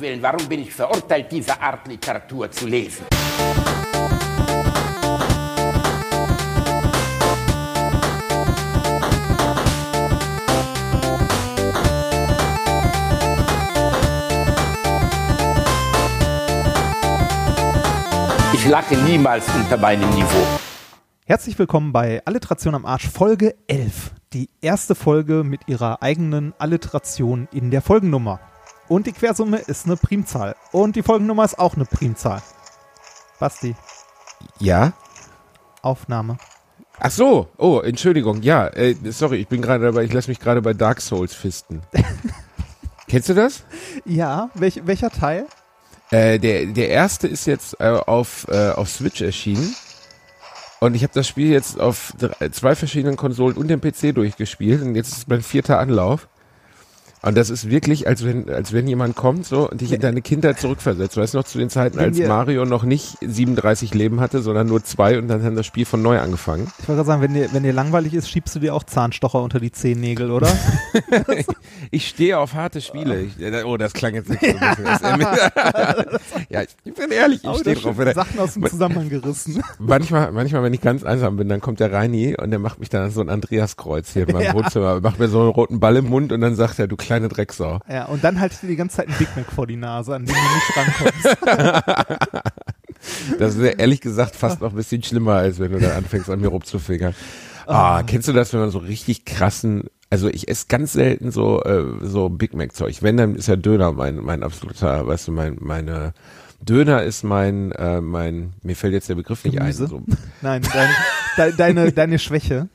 Willen, warum bin ich verurteilt, diese Art Literatur zu lesen? Ich lache niemals unter meinem Niveau. Herzlich willkommen bei Alliteration am Arsch Folge 11. Die erste Folge mit ihrer eigenen Alliteration in der Folgennummer. Und die Quersumme ist eine Primzahl. Und die Folgennummer ist auch eine Primzahl. Basti, Ja? Aufnahme. Ach so, oh, Entschuldigung, ja, äh, sorry, ich bin gerade dabei, ich lasse mich gerade bei Dark Souls fisten. Kennst du das? Ja, welch, welcher Teil? Äh, der, der erste ist jetzt äh, auf, äh, auf Switch erschienen. Und ich habe das Spiel jetzt auf drei, zwei verschiedenen Konsolen und dem PC durchgespielt. Und jetzt ist mein vierter Anlauf. Und das ist wirklich, als wenn, als wenn jemand kommt so und dich in deine Kindheit zurückversetzt. Weißt du noch zu den Zeiten, als Mario noch nicht 37 Leben hatte, sondern nur zwei und dann hat das Spiel von neu angefangen. Ich wollte gerade sagen, wenn dir, wenn dir langweilig ist, schiebst du dir auch Zahnstocher unter die Zehennägel, oder? Ich stehe auf harte Spiele. Ich, äh, oh, das klang jetzt nicht so ein bisschen. Ja, ich bin ehrlich, ich Oh, stehe drauf. Sachen aus dem Zusammenhang gerissen. manchmal, manchmal, wenn ich ganz einsam bin, dann kommt der Reini und der macht mich dann an so ein Andreaskreuz hier in meinem Ja. Wohnzimmer, macht mir so einen roten Ball im Mund und dann sagt er, du kleine Drecksau. Ja, und dann haltet dir die ganze Zeit ein Big Mac vor die Nase, an den du nicht rankommst. Das wäre ehrlich gesagt fast noch ein bisschen schlimmer, als wenn du dann anfängst, an mir rumzufingern. Ah, kennst du das, wenn man so richtig krassen, also ich esse ganz selten so, äh, so Big Mac Zeug. Wenn, dann ist ja Döner mein, mein absoluter, weißt du, mein, meine, Döner ist mein, äh, mein, mir fällt jetzt der Begriff nicht Gemüse? ein. So. Nein, dein, de, deine, deine Schwäche.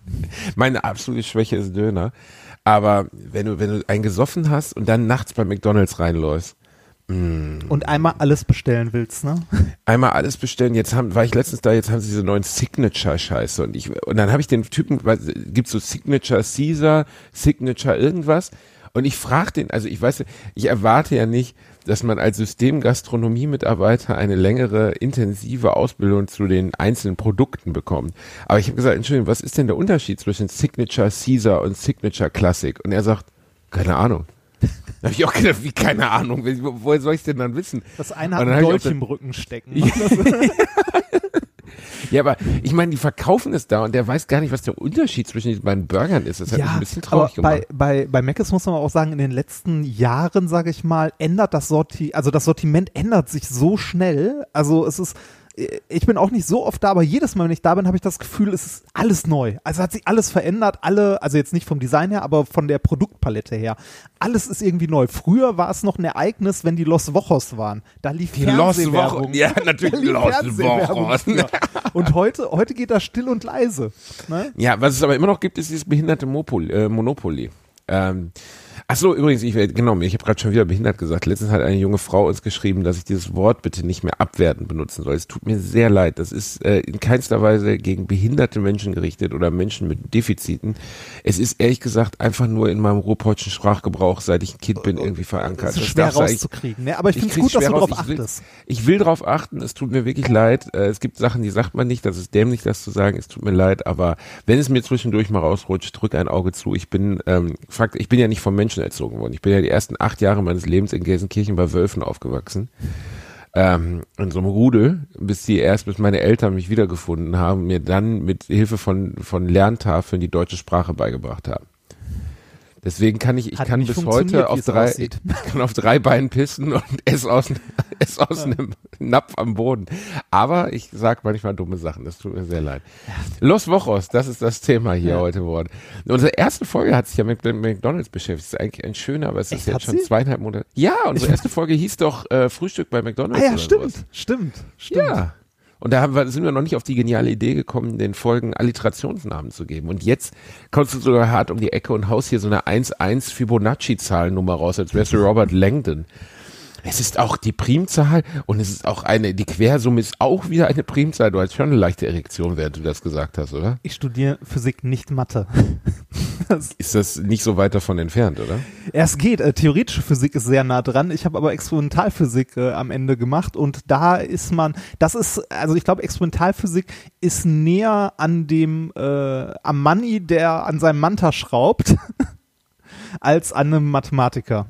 Meine absolute Schwäche ist Döner. Aber wenn du, wenn du einen gesoffen hast und dann nachts bei McDonalds reinläufst, Und einmal alles bestellen willst, ne? einmal alles bestellen. Jetzt haben, war ich letztens da, jetzt haben sie diese neuen Signature-Scheiße und ich, und dann habe ich den Typen, weil, gibt's so Signature Caesar, Signature irgendwas und ich frage den, also ich weiß, ich erwarte ja nicht, dass man als Systemgastronomie-Mitarbeiter eine längere, intensive Ausbildung zu den einzelnen Produkten bekommt. Aber ich habe gesagt, Entschuldigung, was ist denn der Unterschied zwischen Signature Caesar und Signature Classic? Und er sagt, keine Ahnung. Da habe ich auch gedacht, wie keine Ahnung, wo- woher soll ich denn dann wissen? Das eine hat dann ein hab ich auch Dolch im Rücken stecken. Ja, aber ich meine, die verkaufen es da und der weiß gar nicht, was der Unterschied zwischen diesen beiden Burgern ist. Das hat mich ein bisschen traurig aber gemacht. bei, bei, bei Mc's muss man auch sagen, in den letzten Jahren, sage ich mal, ändert das Sortiment, also das Sortiment ändert sich so schnell. Also es ist, ich bin auch nicht so oft da, aber jedes Mal, wenn ich da bin, habe ich das Gefühl, es ist alles neu. Also hat sich alles verändert, alle, also jetzt nicht vom Design her, aber von der Produktpalette her. Alles ist irgendwie neu. Früher war es noch ein Ereignis, wenn die Los Wochos waren. Da lief Die Fernsehwerbung. Ja, natürlich lief Los früher. Und heute, heute geht das still und leise. Ne? Ja, was es aber immer noch gibt, ist dieses behinderte Mopol, äh, Monopoly. Ähm, ach so, übrigens, ich äh, genau, ich habe gerade schon wieder behindert gesagt. Letztens hat eine junge Frau uns geschrieben, dass ich dieses Wort bitte nicht mehr abwertend benutzen soll. Es tut mir sehr leid. Das ist äh, in keinster Weise gegen behinderte Menschen gerichtet oder Menschen mit Defiziten. Es ist ehrlich gesagt einfach nur in meinem ruhrdeutschen Sprachgebrauch, seit ich ein Kind bin, irgendwie verankert. Das ist Das schwer eigentlich- rauszukriegen. Ne? Aber ich finde es gut, dass du darauf raus. Ich will- achtest. Ich will darauf achten, es tut mir wirklich leid. Äh, es gibt Sachen, die sagt man nicht, das ist dämlich, das zu sagen, es tut mir leid, aber wenn es mir zwischendurch mal rausrutscht, drück ein Auge zu. Ich bin, ähm, Fakt, ich bin ja nicht vom Menschen erzogen worden. Ich bin ja die ersten acht Jahre meines Lebens in Gelsenkirchen bei Wölfen aufgewachsen. Ähm, in so einem Rudel, bis die erst, bis meine Eltern mich wiedergefunden haben mir dann mit Hilfe von, von Lerntafeln die deutsche Sprache beigebracht haben. Deswegen kann ich, ich Hat kann bis heute auf es drei, aussieht. ich kann auf drei Beinen pissen und ess aus, ess aus einem Napf am Boden. Aber ich sag manchmal dumme Sachen, das tut mir sehr leid. Los Wochos, das ist das Thema hier Ja. heute geworden. Unsere erste Folge hat sich ja mit dem McDonalds beschäftigt. Das ist eigentlich ein schöner, aber es Echt, ist jetzt hat schon sie? zweieinhalb Monate. Ja, unsere erste Folge hieß doch äh, Frühstück bei McDonalds. Ah ja, stimmt, sowas. stimmt, stimmt. Ja. Und da wir, sind wir noch nicht auf die geniale Idee gekommen, den Folgen Alliterationsnamen zu geben. Und jetzt kommst du sogar hart um die Ecke und haust hier so eine 1-1 Fibonacci-Zahlennummer raus, als wärst du Robert Langdon. Es ist auch die Primzahl und es ist auch eine, die Quersumme ist auch wieder eine Primzahl. Du hast schon eine leichte Erektion, während du das gesagt hast, oder? Ich studiere Physik, nicht Mathe. Das, Ist das nicht so weit davon entfernt, oder? es geht. Äh, theoretische Physik ist sehr nah dran. Ich habe aber Experimentalphysik äh, am Ende gemacht und da ist man, das ist, also ich glaube, Experimentalphysik ist näher an dem, äh, am Manni, der an seinem Manta schraubt, als an einem Mathematiker.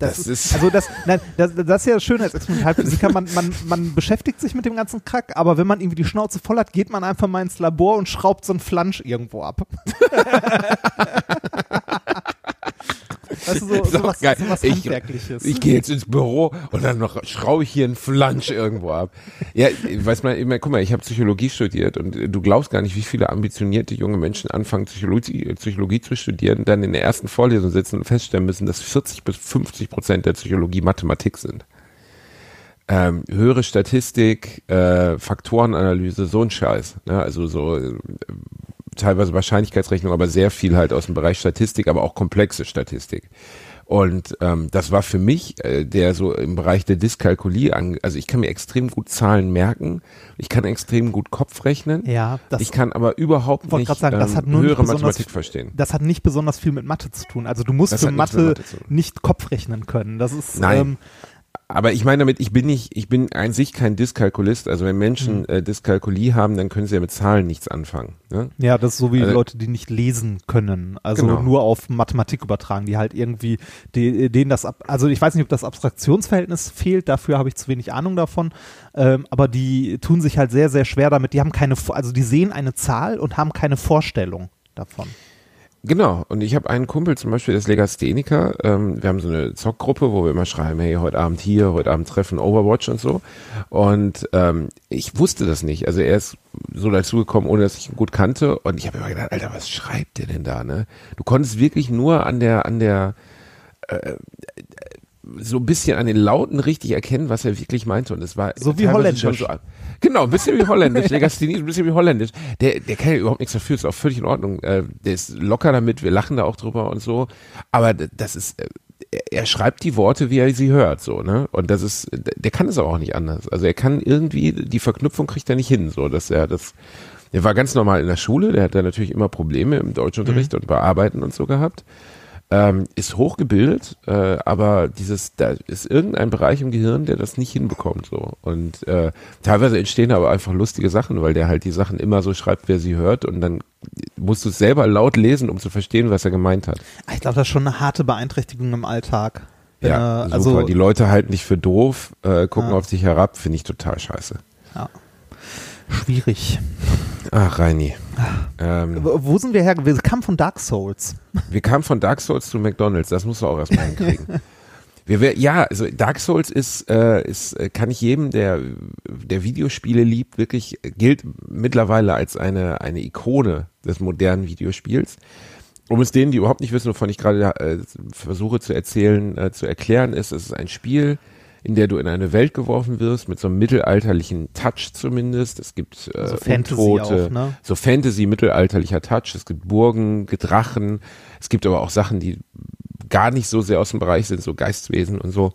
Das, Das ist, ist- also das, nein, das, das ist ja das Schöne als Experimentalphysiker, man, man, man beschäftigt sich mit dem ganzen Krack, aber wenn man irgendwie die Schnauze voll hat, geht man einfach mal ins Labor und schraubt so einen Flansch irgendwo ab. weißt du, so, Ist so was, geil. so was Ich- Handwerkliches. Ich gehe jetzt ins Büro und dann noch schraube ich hier einen Flansch irgendwo ab. Ja, weiß meine, guck mal, ich habe Psychologie studiert und äh, du glaubst gar nicht, wie viele ambitionierte junge Menschen anfangen, Psychologie, äh, Psychologie zu studieren, dann in der ersten Vorlesung sitzen und feststellen müssen, dass 40 bis 50 Prozent der Psychologie Mathematik sind. Ähm, höhere Statistik, äh, Faktorenanalyse, so ein Scheiß. Ne? Also so äh, teilweise Wahrscheinlichkeitsrechnung, aber sehr viel halt aus dem Bereich Statistik, aber auch komplexe Statistik. Und ähm, das war für mich, äh, der so im Bereich der Dyskalkulie, an, also ich kann mir extrem gut Zahlen merken, ich kann extrem gut Kopf rechnen, ja, das, ich kann aber überhaupt nicht sagen, das ähm, hat nur höhere Mathematik verstehen. das hat nicht besonders viel mit Mathe zu tun. Also du musst Das für Mathe, Mathe nicht Kopf rechnen können. Das ist Nein. Ähm, Aber ich meine damit, ich bin nicht, ich bin an sich kein Dyskalkulist. Also wenn Menschen äh, Dyskalkulie haben, dann können sie ja mit Zahlen nichts anfangen. Ne? Ja, das ist so wie Also- Leute, die nicht lesen können. Also Genau. nur auf Mathematik übertragen, die halt irgendwie, die, denen das, ab, also ich weiß nicht, ob das Abstraktionsverhältnis fehlt, dafür habe ich zu wenig Ahnung davon, ähm, aber die tun sich halt sehr, sehr schwer damit. Die haben keine, also die sehen eine Zahl und haben keine Vorstellung davon. Genau, und ich habe einen Kumpel zum Beispiel, der ist Legastheniker. Ähm, wir haben so eine Zockgruppe, wo wir immer schreiben, hey, heute Abend hier, heute Abend treffen, Overwatch und so. Und ähm, ich wusste das nicht. Also er ist so dazugekommen, ohne dass ich ihn gut kannte. Und ich habe immer gedacht, Alter, was schreibt der denn da? Ne? Du konntest wirklich nur an der, an der äh, so ein bisschen an den Lauten richtig erkennen, was er wirklich meinte. Und es war So wie Holländisch. schon So, genau, ein bisschen wie Holländisch. Legasthenie ist ein bisschen wie Holländisch. Der, der kann ja überhaupt nichts dafür, ist auch völlig in Ordnung. Äh, der ist locker damit, wir lachen da auch drüber und so. Aber das ist, äh, er- schreibt die Worte, wie er sie hört, so, ne? Und das ist, der kann es aber auch nicht anders. Also er kann irgendwie, die Verknüpfung kriegt er nicht hin, so, dass er das, der war ganz normal in der Schule, der hat da natürlich immer Probleme im Deutschunterricht und bei Arbeiten und so gehabt ähm, ist hochgebildet, äh, aber dieses, da ist irgendein Bereich im Gehirn, der das nicht hinbekommt so. Und äh, teilweise entstehen aber einfach lustige Sachen, weil der halt die Sachen immer so schreibt, wer sie hört, und dann musst du es selber laut lesen, um zu verstehen, was er gemeint hat. Ich glaube, das ist schon eine harte Beeinträchtigung im Alltag. Ja, äh, super. also, die Leute halten dich für doof, äh, gucken Ja. auf dich herab, finde ich total scheiße. Schwierig. Ach, Reini. Ähm, Wo sind wir her? Wir kamen von Dark Souls. Wir kamen von Dark Souls zu McDonalds, das musst du auch erstmal hinkriegen. Wir wär, ja, also Dark Souls ist, äh, ist, äh, kann ich jedem, der, der Videospiele liebt, wirklich äh, gilt mittlerweile als eine, eine Ikone des modernen Videospiels. Um es denen, die überhaupt nicht wissen, wovon ich gerade äh, versuche zu erzählen, äh, zu erklären, ist, es ist ein Spiel, in der du in eine Welt geworfen wirst, mit so einem mittelalterlichen Touch zumindest. Es gibt äh, So Fantasy Untote, auch, ne? so Fantasy, mittelalterlicher Touch. Es gibt Burgen, Drachen. Es gibt aber auch Sachen, die gar nicht so sehr aus dem Bereich sind, so Geistwesen und so.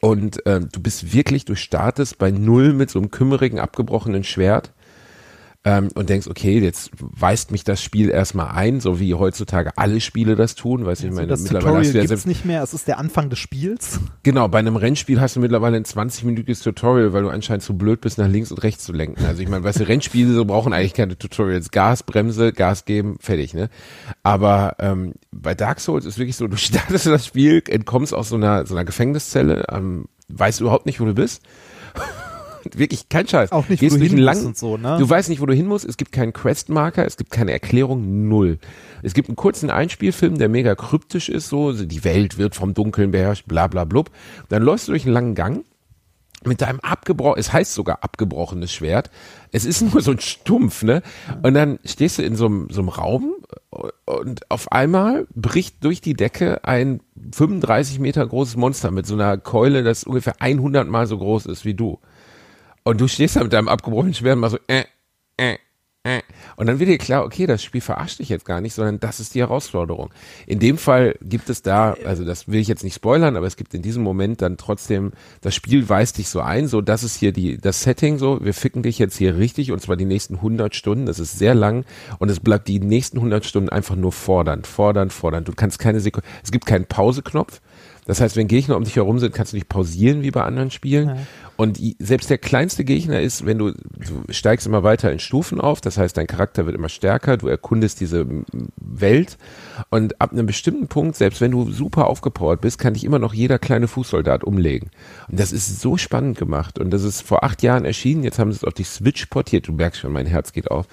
Und ähm, du bist wirklich, du startest bei Null mit so einem kümmerigen, abgebrochenen Schwert ähm, und denkst, okay, jetzt weist mich das Spiel erstmal ein, so wie heutzutage alle Spiele das tun. Weißt du, ich Also meine, das mittlerweile Tutorial hast du ja nicht mehr. Es ist der Anfang des Spiels. Genau, bei einem Rennspiel hast du mittlerweile ein 20-minütiges Tutorial, weil du anscheinend zu blöd bist, nach links und rechts zu lenken. Also ich meine, weißt du, Rennspiele so brauchen eigentlich keine Tutorials. Gas, Bremse, Gas geben, fertig, ne? Aber ähm, bei Dark Souls ist wirklich so, du startest das Spiel, entkommst aus so einer, so einer Gefängniszelle, ähm, weißt überhaupt nicht, wo du bist. wirklich kein Scheiß. Auch nicht, Gehst wo du hin musst langen, und so, ne? Du weißt nicht, wo du hin musst. Es gibt keinen Questmarker, es gibt keine Erklärung, null. Es gibt einen kurzen Einspielfilm, der mega kryptisch ist, so, die Welt wird vom Dunkeln beherrscht, bla bla blub. Dann läufst du durch einen langen Gang mit deinem abgebrochen, es heißt sogar abgebrochenes Schwert. Es ist nur so ein Stumpf, ne? Und dann stehst du in so einem, so einem Raum und auf einmal bricht durch die Decke ein 35 Meter großes Monster mit so einer Keule, das ungefähr 100 mal so groß ist wie du. Und du stehst da mit deinem abgebrochenen Schwert und machst so, äh, äh, äh. Und dann wird dir klar, okay, das Spiel verarscht dich jetzt gar nicht, sondern das ist die Herausforderung. In dem Fall gibt es da, also das will ich jetzt nicht spoilern, aber es gibt in diesem Moment dann trotzdem, das Spiel weist dich so ein, so das ist hier die, das Setting so, wir ficken dich jetzt hier richtig und zwar die nächsten 100 Stunden, das ist sehr lang und es bleibt die nächsten 100 Stunden einfach nur fordernd, fordernd, fordernd. Du kannst keine Sekunde, es gibt keinen Pauseknopf. Das heißt, wenn Gegner um dich herum sind, kannst du nicht pausieren wie bei anderen Spielen. Ja. Und selbst der kleinste Gegner ist, wenn du, du steigst immer weiter in Stufen auf, das heißt, dein Charakter wird immer stärker, du erkundest diese Welt und ab einem bestimmten Punkt, selbst wenn du super aufgepowert bist, kann dich immer noch jeder kleine Fußsoldat umlegen. Und das ist so spannend gemacht und das ist vor acht Jahren erschienen, jetzt haben sie es auf die Switch portiert, du merkst schon, mein Herz geht auf.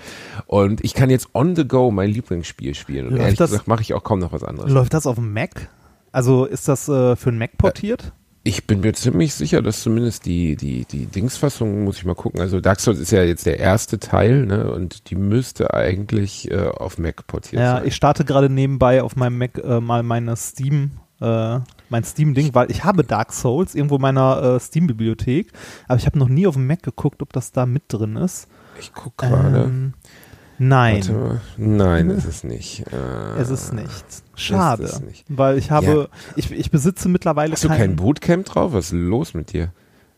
Und ich kann jetzt on the go mein Lieblingsspiel spielen und Läuft ehrlich das- gesagt mache ich auch kaum noch was anderes. Läuft das auf dem Mac? Also ist das äh, für einen Mac portiert? Ich bin mir ziemlich sicher, dass zumindest die, die, die Dingsfassung, muss ich mal gucken. Also Dark Souls ist ja jetzt der erste Teil, ne? Und die müsste eigentlich äh, auf Mac portiert Ja, sein. ich starte gerade nebenbei auf meinem Mac äh, mal meine Steam, äh, mein Steam-Ding, weil ich habe Dark Souls irgendwo in meiner äh, Steam-Bibliothek, aber ich habe noch nie auf dem Mac geguckt, ob das da mit drin ist. Ich guck gerade. Ähm, nein. Nein, ist es nicht. Äh, es ist nicht. Schade, es nicht. weil ich habe, ich, ich besitze mittlerweile Hast du kein Bootcamp drauf? Was ist los mit dir?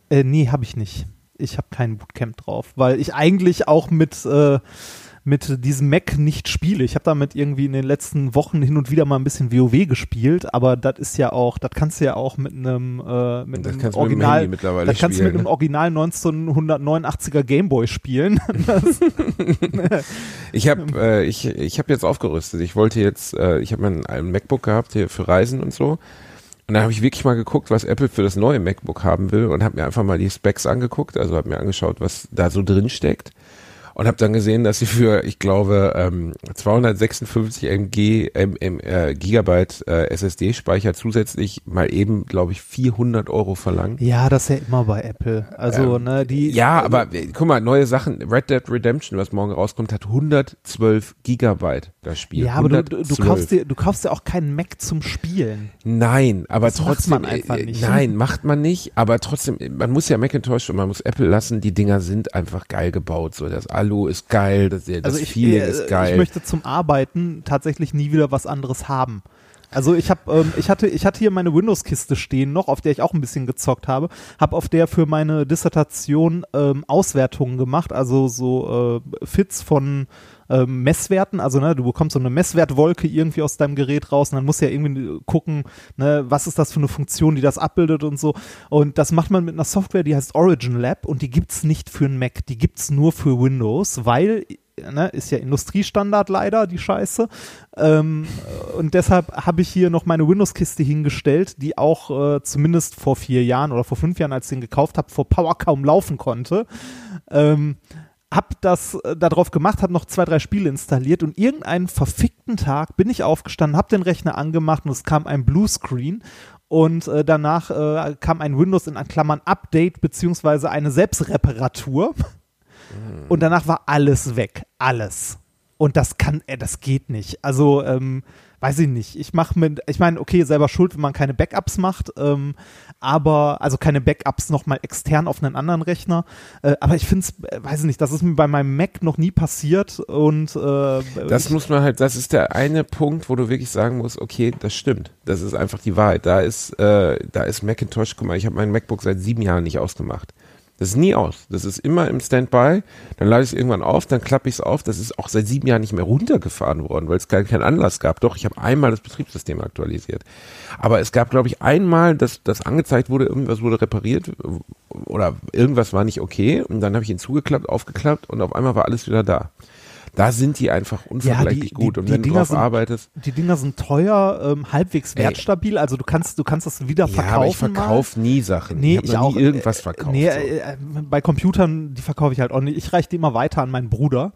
Äh, nee, habe ich nicht. Ich habe kein Bootcamp drauf, weil ich eigentlich auch mit, äh, mit diesem Mac nicht spiele. Ich habe damit irgendwie in den letzten Wochen hin und wieder mal ein bisschen WoW gespielt, aber das ist ja auch, das kannst du ja auch mit einem, äh, mit Das einem mit Original, Handy mittlerweile das kannst du mit spielen, einem ne? Original 1989er Gameboy spielen. Ich habe äh, ich, ich hab jetzt aufgerüstet. Ich wollte jetzt, äh, ich habe mein ein MacBook gehabt hier für Reisen und so. Und dann habe ich wirklich mal geguckt, was Apple für das neue MacBook haben will und habe mir einfach mal die Specs angeguckt, also habe mir angeschaut, was da so drin steckt und habe dann gesehen, dass sie für, ich glaube, ähm, 256 MG, M, M, äh, Gigabyte äh, SSD-Speicher zusätzlich mal eben, glaube ich, 400 Euro verlangen. ja, das ist ja immer bei Apple. Also, Ähm, ne, die. Ja, aber äh, guck mal, neue Sachen. Red Dead Redemption, was morgen rauskommt, hat 112 Gigabyte das Spiel. Ja, aber du, du, du 112. kaufst dir, du kaufst dir auch keinen Mac zum Spielen. Nein, aber Das macht trotzdem. man einfach äh, nicht. Nein, macht man nicht. Aber trotzdem, man muss ja Macintosh und man muss Apple lassen. Die Dinger sind einfach geil gebaut. So, das Alu ist geil, das, das Also ich, Feeling äh, ist geil. ich möchte zum Arbeiten tatsächlich nie wieder was anderes haben. Also ich habe, ähm, ich hatte, ich hatte hier meine Windows-Kiste stehen noch, auf der ich auch ein bisschen gezockt habe, habe auf der für meine Dissertation ähm, Auswertungen gemacht, also so äh, Fits von ähm, Messwerten, also ne, du bekommst so eine Messwertwolke irgendwie aus deinem Gerät raus und dann musst du ja irgendwie gucken, ne, was ist das für eine Funktion, die das abbildet und so. Und das macht man mit einer Software, die heißt Origin Lab und die gibt's nicht für einen Mac, die gibt's nur für Windows, weil Ne, ist ja Industriestandard leider, die Scheiße. Ähm, und deshalb habe ich hier noch meine Windows-Kiste hingestellt, die auch äh, zumindest vor vier Jahren oder vor fünf Jahren, als ich den gekauft habe, vor Power kaum laufen konnte. Ähm, hab das äh, darauf gemacht, hab noch zwei, drei Spiele installiert und irgendeinen verfickten Tag bin ich aufgestanden, hab den Rechner angemacht und es kam ein Bluescreen und äh, danach äh, kam ein Windows in Klammern Update beziehungsweise eine Selbstreparatur und danach war alles weg, alles. Und das kann, äh, das geht nicht. Also, ähm, weiß ich nicht. Ich mache mit, ich meine, okay, selber schuld, wenn man keine Backups macht, ähm, aber, also keine Backups nochmal extern auf einen anderen Rechner. Äh, aber ich finde es, äh, weiß ich nicht, das ist mir bei meinem Mac noch nie passiert und äh, Das muss man halt, das ist der eine Punkt, wo du wirklich sagen musst, okay, das stimmt. Das ist einfach die Wahrheit. Da ist, äh, da ist Macintosh, guck mal, ich habe mein MacBook seit sieben Jahren nicht ausgemacht. Das ist nie aus. Das ist immer im Standby. Dann lade ich es irgendwann auf, dann klappe ich es auf. Das ist auch seit sieben Jahren nicht mehr runtergefahren worden, weil es keinen Anlass gab. Doch, ich habe einmal das Betriebssystem aktualisiert. Aber es gab, glaube ich, einmal, dass das angezeigt wurde, irgendwas wurde repariert oder irgendwas war nicht okay. Und dann habe ich ihn zugeklappt, aufgeklappt und auf einmal war alles wieder da. Da sind die einfach unvergleichlich die- gut. die- und die wenn du Dinger drauf sind- arbeitest, die Dinger sind teuer, ähm, halbwegs wertstabil, also du kannst, du kannst das wieder verkaufen. ja, aber ich verkaufe nie Sachen. Nee, ich ich habe auch. nie irgendwas äh, verkauft. Nee, so. äh, äh, bei Computern, die verkaufe ich halt auch nicht. Ich reiche die immer weiter an meinen Bruder.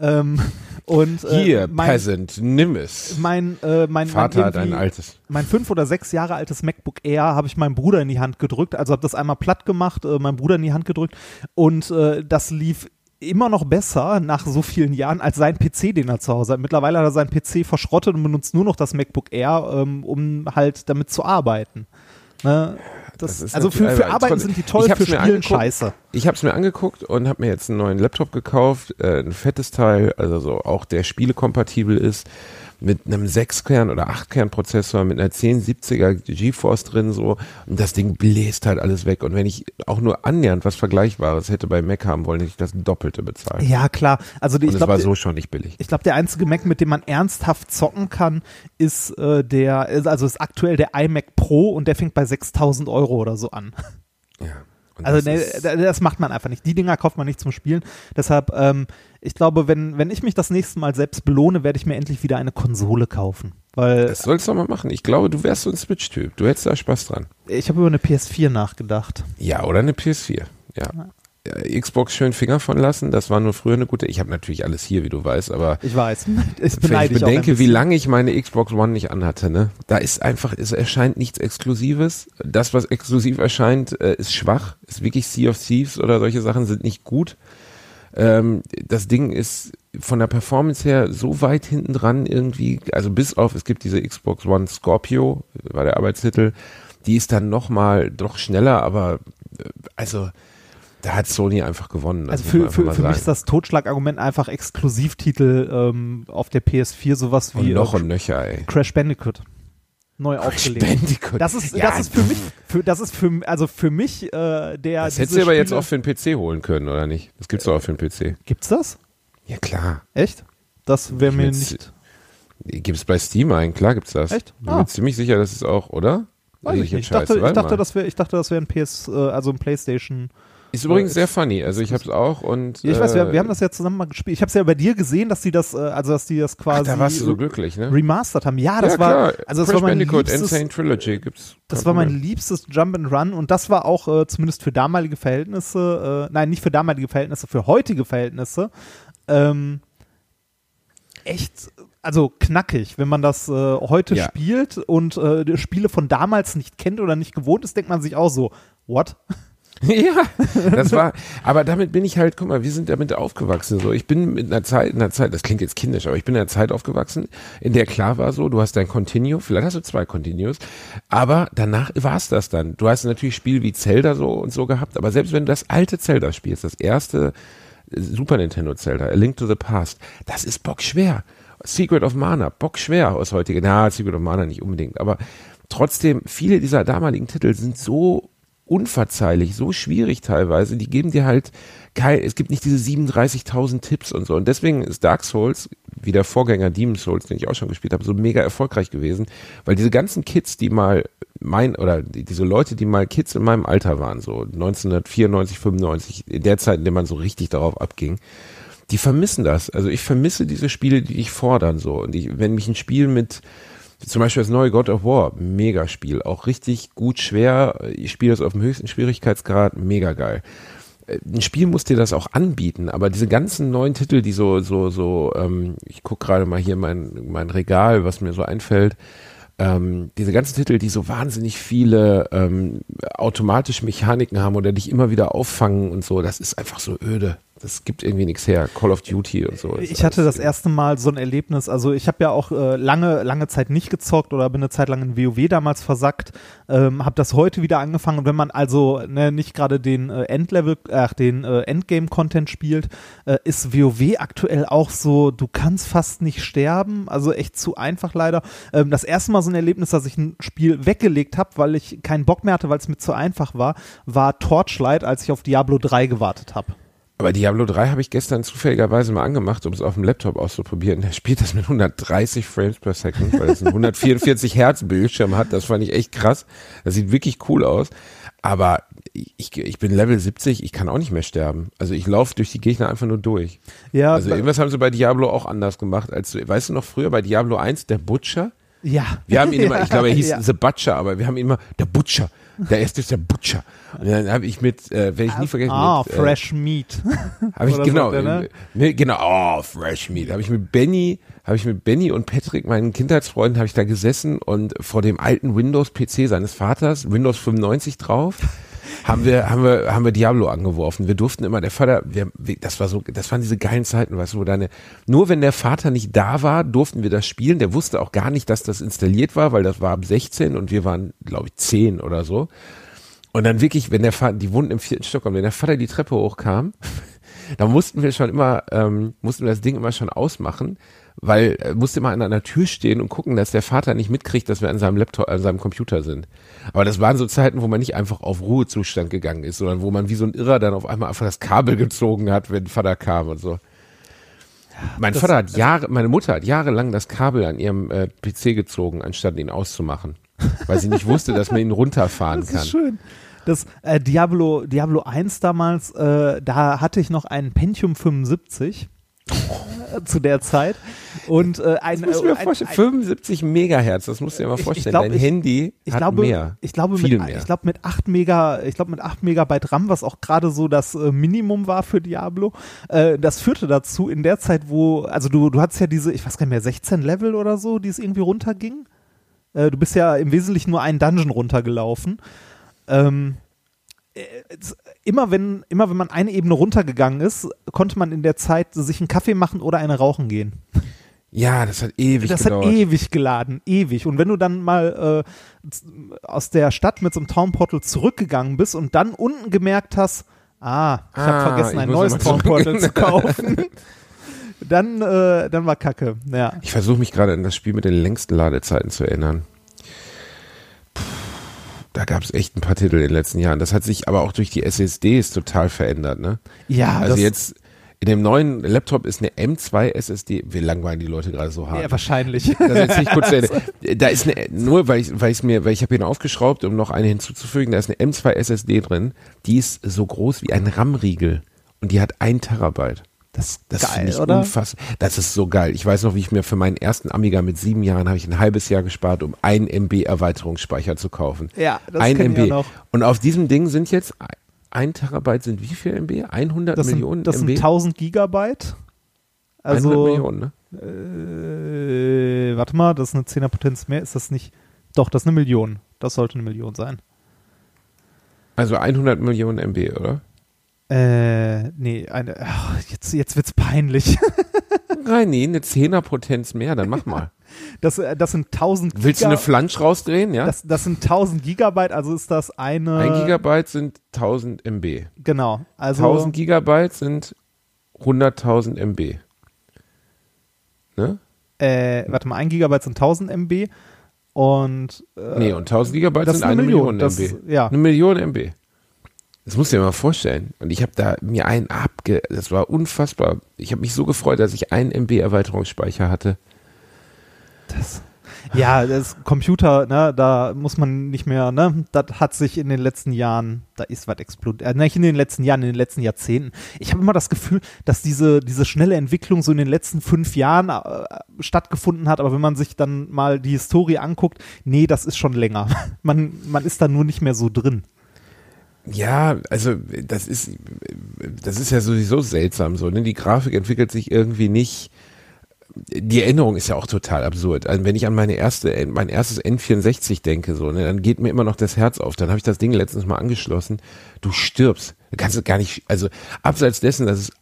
Ähm, und äh, Hier, mein, Peasant, nimm es. mein, äh, mein, Vater mein, hat ein altes. mein fünf oder sechs Jahre altes MacBook Air habe ich meinem Bruder in die Hand gedrückt. Also habe das einmal platt gemacht, äh, meinem Bruder in die Hand gedrückt und äh, das lief immer noch besser nach so vielen Jahren als sein PC, den er zu Hause hat. Mittlerweile hat er seinen PC verschrottet und benutzt nur noch das MacBook Air, ähm, um halt damit zu arbeiten. Ne? Das, Das also für, für aber Arbeiten trotzdem- sind die toll, für Spielen scheiße. Ich habe es mir angeguckt und habe mir jetzt einen neuen Laptop gekauft, äh, ein fettes Teil, also so auch der spielekompatibel ist. Mit einem 6-Kern- oder 8-Kern-Prozessor, mit einer 1070er GeForce drin so und das Ding bläst halt alles weg. Und wenn ich auch nur annähernd was Vergleichbares hätte bei Mac haben wollen, hätte ich das Doppelte bezahlt. Ja, klar. Also die, und ich es war glaube, so schon nicht billig. ich glaube, der einzige Mac, mit dem man ernsthaft zocken kann, ist äh, der, also ist aktuell der iMac Pro und der fängt bei 6000 Euro oder so an. Ja. Und Also das nee, das macht man einfach nicht. Die Dinger kauft man nicht zum Spielen. Deshalb, ähm, ich glaube, wenn, wenn ich mich das nächste Mal selbst belohne, werde ich mir endlich wieder eine Konsole kaufen. Weil das sollst du mal machen. Ich glaube, du wärst so ein Switch-Typ. Du hättest da Spaß dran. ich habe über eine PS4 nachgedacht. Ja, oder eine PS4. Ja. Ja. Xbox schön Finger von lassen, das war nur früher eine gute. Ich habe natürlich alles hier, wie du weißt, aber Ich weiß. Ich wenn beneide ich bedenke, wie lange ich meine Xbox One nicht anhatte, ne? Da ist einfach, es erscheint nichts Exklusives. Das, was exklusiv erscheint, äh, ist schwach. Ist wirklich Sea of Thieves oder solche Sachen sind nicht gut. Ähm, das Ding ist von der Performance her so weit hinten dran irgendwie, also bis auf, es gibt diese Xbox One Scorpio, war der Arbeitstitel, die ist dann nochmal doch schneller, aber äh, also da hat Sony einfach gewonnen. Also für, für, für mich ist das Totschlagargument einfach Exklusivtitel ähm, auf der PS4, sowas und wie noch äh, und nöcher, ey. Crash Bandicoot. Neu aufgelegt. Bandicoot. Das ist, Ja, das ist für mich, für, das ist für, also für mich, äh, der. Das hättest du aber jetzt Spiele- auch für den PC holen können, oder nicht? Das gibt's doch auch für den PC. Gibt's das? Ja, klar. Echt? Das wäre mir Jetzt- nicht. Gibt's bei Steam ein, klar gibt's das. Echt? Bin Ah. mir ziemlich sicher, dass es auch, oder? Weiß ich jetzt nicht. Ich dachte, Scheiße? ich dachte, das wäre, ich dachte, das wäre ein PS, äh, also ein PlayStation. Ist übrigens ist- sehr funny. Also ich hab's auch und. Ja, ich weiß, wir, äh, wir haben das ja zusammen mal gespielt. Ich habe es ja bei dir gesehen, dass die das, äh, also dass die das Ach, quasi da warst du so glücklich, ne? remastert haben. Ja, das ja, war, also das Crash war mein Bandicoot liebstes, Insane Trilogy gibt's. das war mein liebstes Jump and Run und das war auch äh, zumindest für damalige Verhältnisse, äh, nein, nicht für damalige Verhältnisse, für heutige Verhältnisse, ähm, echt, also knackig, wenn man das äh, heute Ja. spielt und äh, Spiele von damals nicht kennt oder nicht gewohnt ist, denkt man sich auch so, what? Ja, das war, aber damit bin ich halt, guck mal, wir sind damit aufgewachsen. So, ich bin mit einer Zeit, in einer Zeit, das klingt jetzt kindisch, aber ich bin in einer Zeit aufgewachsen, in der klar war so, du hast dein Continue, vielleicht hast du zwei Continues, aber danach war es das dann. Du hast natürlich Spiele wie Zelda so und so gehabt, aber selbst wenn du das alte Zelda spielst, das erste äh, Super Nintendo Zelda, A Link to the Past, das ist bockschwer. Secret of Mana, bockschwer aus heutiger, na, Secret of Mana nicht unbedingt, aber trotzdem, viele dieser damaligen Titel sind so unverzeihlich, so schwierig teilweise, die geben dir halt kein, es gibt nicht diese 37.000 Tipps und so. Und deswegen ist Dark Souls, wie der Vorgänger Demon's Souls, den ich auch schon gespielt habe, so mega erfolgreich gewesen, weil diese ganzen Kids, die mal mein, oder die, diese Leute, die mal Kids in meinem Alter waren, so 1994, 95, in der Zeit, in der man so richtig darauf abging, die vermissen das. Also ich vermisse diese Spiele, die dich fordern, so. Und ich, wenn mich ein Spiel mit, zum Beispiel das neue God of War, mega Spiel, auch richtig gut schwer. Ich spiele das auf dem höchsten Schwierigkeitsgrad, mega geil. Äh, Ein Spiel muss dir das auch anbieten, aber diese ganzen neuen Titel, die so, so, so, ähm, ich guck gerade mal hier mein, mein Regal, was mir so einfällt, ähm, diese ganzen Titel, die so wahnsinnig viele ähm, automatische Mechaniken haben oder dich immer wieder auffangen und so, das ist einfach so öde. Das gibt irgendwie nichts her. Call of Duty und so. Ich hatte das erste Mal so ein Erlebnis, also ich habe ja auch äh, lange, lange Zeit nicht gezockt oder bin eine Zeit lang in WoW damals versackt, ähm, habe das heute wieder angefangen und wenn man also ne, nicht gerade den äh, Endlevel, ach den äh, Endgame-Content spielt, äh, ist WoW aktuell auch so, du kannst fast nicht sterben, also echt zu einfach leider. Ähm, das erste Mal so ein Erlebnis, dass ich ein Spiel weggelegt habe, weil ich keinen Bock mehr hatte, weil es mir zu einfach war, war Torchlight, als ich auf Diablo 3 gewartet habe. Aber Diablo 3 habe ich gestern zufälligerweise mal angemacht, um es auf dem Laptop auszuprobieren. Der spielt das mit 130 Frames per Second, weil es einen 144 Hertz Bildschirm hat. Das fand ich echt krass. Das sieht wirklich cool aus. Aber ich, ich bin Level 70, ich kann auch nicht mehr sterben. Also ich laufe durch die Gegner einfach nur durch. Ja, Also irgendwas haben sie bei Diablo auch anders gemacht. Als, weißt du noch früher bei Diablo 1, der Butcher? Ja. Wir haben ihn immer, ich glaube, er hieß Ja. The Butcher, aber wir haben ihn immer der Butcher. Der erste ist der Butcher. Und dann habe ich mit, äh, werde ich nie vergessen, Ah, mit, äh, Fresh Meat. habe ich genau, ne? äh, ne, genau, oh, Fresh Meat. Habe ich mit Benny, habe ich mit Benny und Patrick, meinen Kindheitsfreunden, habe ich da gesessen und vor dem alten Windows PC seines Vaters, Windows 95 drauf, haben wir, haben wir, haben wir Diablo angeworfen. Wir durften immer, der Vater, wir, das war so, das waren diese geilen Zeiten, weißt du, wo deine, nur wenn der Vater nicht da war, durften wir das spielen. Der wusste auch gar nicht, dass das installiert war, weil das war ab 16 und wir waren, glaube ich, 10 oder so. Und dann wirklich, wenn der Vater, die wohnten im vierten Stock und wenn der Vater die Treppe hochkam, da mussten wir schon immer, ähm, mussten wir das Ding immer schon ausmachen, weil er musste immer an einer Tür stehen und gucken, dass der Vater nicht mitkriegt, dass wir an seinem Laptop, an seinem Computer sind. Aber das waren so Zeiten, wo man nicht einfach auf Ruhezustand gegangen ist, sondern wo man wie so ein Irrer dann auf einmal einfach das Kabel gezogen hat, wenn Vater kam und so. Mein das- Vater hat Jahre, meine Mutter hat jahrelang das Kabel an ihrem äh, PC gezogen, anstatt ihn auszumachen. Weil sie nicht wusste, dass man ihn runterfahren Das kann. ist schön. Das äh, Diablo, Diablo 1 damals, äh, da hatte ich noch einen Pentium 75 äh, zu der Zeit. Und äh, ein, Das äh, ein, vorstellen. ein, 75 Megahertz, das musst du dir mal Ich- ich vorstellen. glaub, Dein ich- Handy ich hat glaube, mehr. ich glaube Viel mit, mehr. ich glaube mit 8 Mega, ich glaube mit 8 Megabyte RAM, was auch gerade so das äh, Minimum war für Diablo, äh, das führte dazu in der Zeit, wo, also du, du hattest ja diese, ich weiß gar nicht mehr, 16 Level oder so, die es irgendwie runterging. Äh, du bist ja im Wesentlichen nur einen Dungeon runtergelaufen. Ähm, äh, immer wenn, immer wenn man eine Ebene runtergegangen ist, konnte man in der Zeit sich einen Kaffee machen oder eine rauchen gehen. Ja, das hat ewig Das gedauert. hat ewig geladen, ewig. Und wenn du dann mal äh, aus der Stadt mit so einem Townportal zurückgegangen bist und dann unten gemerkt hast, ah, ich habe Ah, vergessen, ich ein neues Townportal zu kaufen, dann, äh, dann war Kacke. Ja. Ich versuche mich gerade an das Spiel mit den längsten Ladezeiten zu erinnern. Da gab es echt ein paar Titel in den letzten Jahren. Das hat sich aber auch durch die SSDs total verändert, ne? Ja, Also jetzt in dem neuen Laptop ist eine M2 SSD. Wir langweilen die Leute gerade so hart. ja, wahrscheinlich. Da ist eine, nur weil ich, weil ich mir, weil ich habe noch aufgeschraubt, um noch eine hinzuzufügen, da ist eine M2 SSD drin, die ist so groß wie ein RAM-Riegel und die hat ein Terabyte. Das, Das geil, finde ich oder? unfassbar. Das ist so geil. Ich weiß noch, wie ich mir für meinen ersten Amiga mit sieben Jahren habe ich ein halbes Jahr gespart, um ein MB Erweiterungsspeicher zu kaufen. Ja, das ein MB. noch. Und auf diesem Ding sind jetzt ein Terabyte sind wie viel MB? 100 Das Millionen sind, das sind MB? 1000 Gigabyte. 100 Also, Millionen, ne? äh, warte mal, das ist eine 10er Potenz mehr. Ist das nicht? Doch, das ist eine Million. Das sollte eine Million sein. Also 100 Millionen MB, oder? Äh, nee, eine, ach, jetzt, jetzt wird's peinlich. Nein, nee, eine 10er Potenz mehr, dann mach mal. Das, äh, das sind 1000 Willst du eine Flansch rausdrehen, ja? das, das sind 1000 Gigabyte, also ist das eine. Ein Gigabyte sind 1000 MB. Genau. Also, 1000 Gigabyte sind 100.000 MB. Ne? äh, warte mal, ein Gigabyte sind 1000 MB und, äh, Nee, und 1000 Gigabyte das sind eine Million, Million, das MB. ist- ja. Eine Million MB. Das musst du dir mal vorstellen. Und ich habe da mir einen abge... Das war unfassbar. Ich habe mich so gefreut, dass ich einen MB Erweiterungsspeicher hatte. das, ja, das Computer, ne, da muss man nicht mehr, ne, das hat sich in den letzten Jahren, da ist was explodiert, äh, nicht in den letzten Jahren, in den letzten Jahrzehnten. Ich habe immer das Gefühl, dass diese, diese schnelle Entwicklung so in den letzten fünf Jahren äh, stattgefunden hat, aber wenn man sich dann mal die Historie anguckt, nee, das ist schon länger. Man, man ist da nur nicht mehr so drin. Ja, also das ist das ist ja sowieso seltsam so. Ne? Die Grafik entwickelt sich irgendwie nicht. Die Erinnerung ist ja auch total absurd. Also wenn ich an meine erste, mein erstes N64 denke, so, ne, dann geht mir immer noch das Herz auf. Dann habe ich das Ding letztens mal angeschlossen. Du stirbst. Du kannst es gar nicht, also abseits dessen, dass es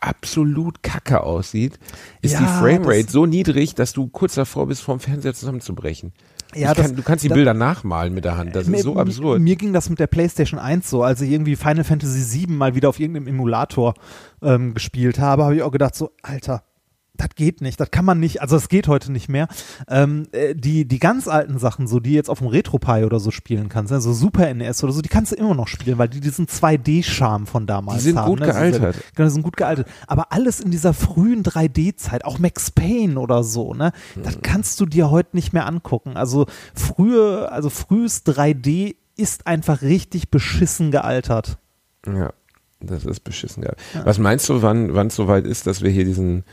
absolut kacke aussieht, ist Ja, die Framerate so niedrig, dass du kurz davor bist, vom Fernseher zusammenzubrechen. Ja, das- kann, du kannst die Bilder nachmalen mit der Hand. Das Mir- ist so absurd. Mir ging das mit der PlayStation 1 so, als ich irgendwie Final Fantasy VII mal wieder auf irgendeinem Emulator ähm, gespielt habe, habe ich auch gedacht so, Alter, das geht nicht, das kann man nicht, also es geht heute nicht mehr. Ähm, äh, die, die ganz alten Sachen, so die jetzt auf dem RetroPie oder so spielen kannst, also Super NES oder so, die kannst du immer noch spielen, weil die diesen 2D-Charme von damals Die sind haben. gut ne? gealtert. Genau, die sind gut gealtert. Aber alles in dieser frühen 3D-Zeit, auch Max Payne oder so, ne, Mhm. das kannst du dir heute nicht mehr angucken. Also frühe, also frühes 3D ist einfach richtig beschissen gealtert. Ja, das ist beschissen geil. Was meinst du, wann es soweit ist, dass wir hier diesen,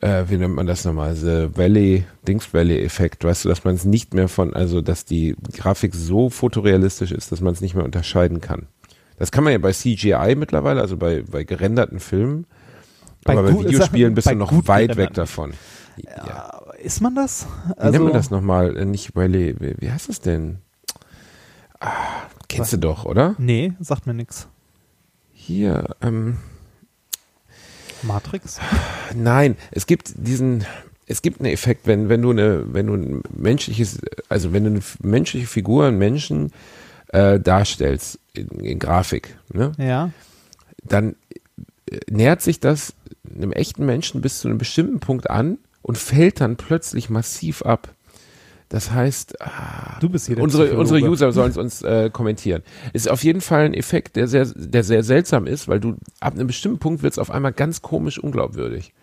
äh, wie nennt man das nochmal, The Valley, Dings Valley-Effekt, weißt du, dass man es nicht mehr von, also dass die Grafik so fotorealistisch ist, dass man es nicht mehr unterscheiden kann. Das kann man ja bei CGI mittlerweile, also bei, bei gerenderten Filmen, Bei aber bei Videospielen bist bei du noch weit weg davon. Ja. Ist man das? Wie nennt man das nochmal? Äh, Nicht Valley, wie, heißt das denn? Ah, kennst du doch, oder? Nee, sagt mir nix. Hier, ähm, Matrix? Nein, es gibt diesen, es gibt einen Effekt, wenn, wenn du eine, wenn du ein menschliches, also wenn du eine menschliche Figur, einen Menschen äh, darstellst in, in Grafik, ne, Ja. dann äh, nähert sich das einem echten Menschen bis zu einem bestimmten Punkt an und fällt dann plötzlich massiv ab. Das heißt, ah, Du bist hier unsere, Psychologe. unsere User sollen es uns äh, kommentieren. Ist auf jeden Fall ein Effekt, der sehr, der sehr seltsam ist, weil du ab einem bestimmten Punkt wird es auf einmal ganz komisch unglaubwürdig.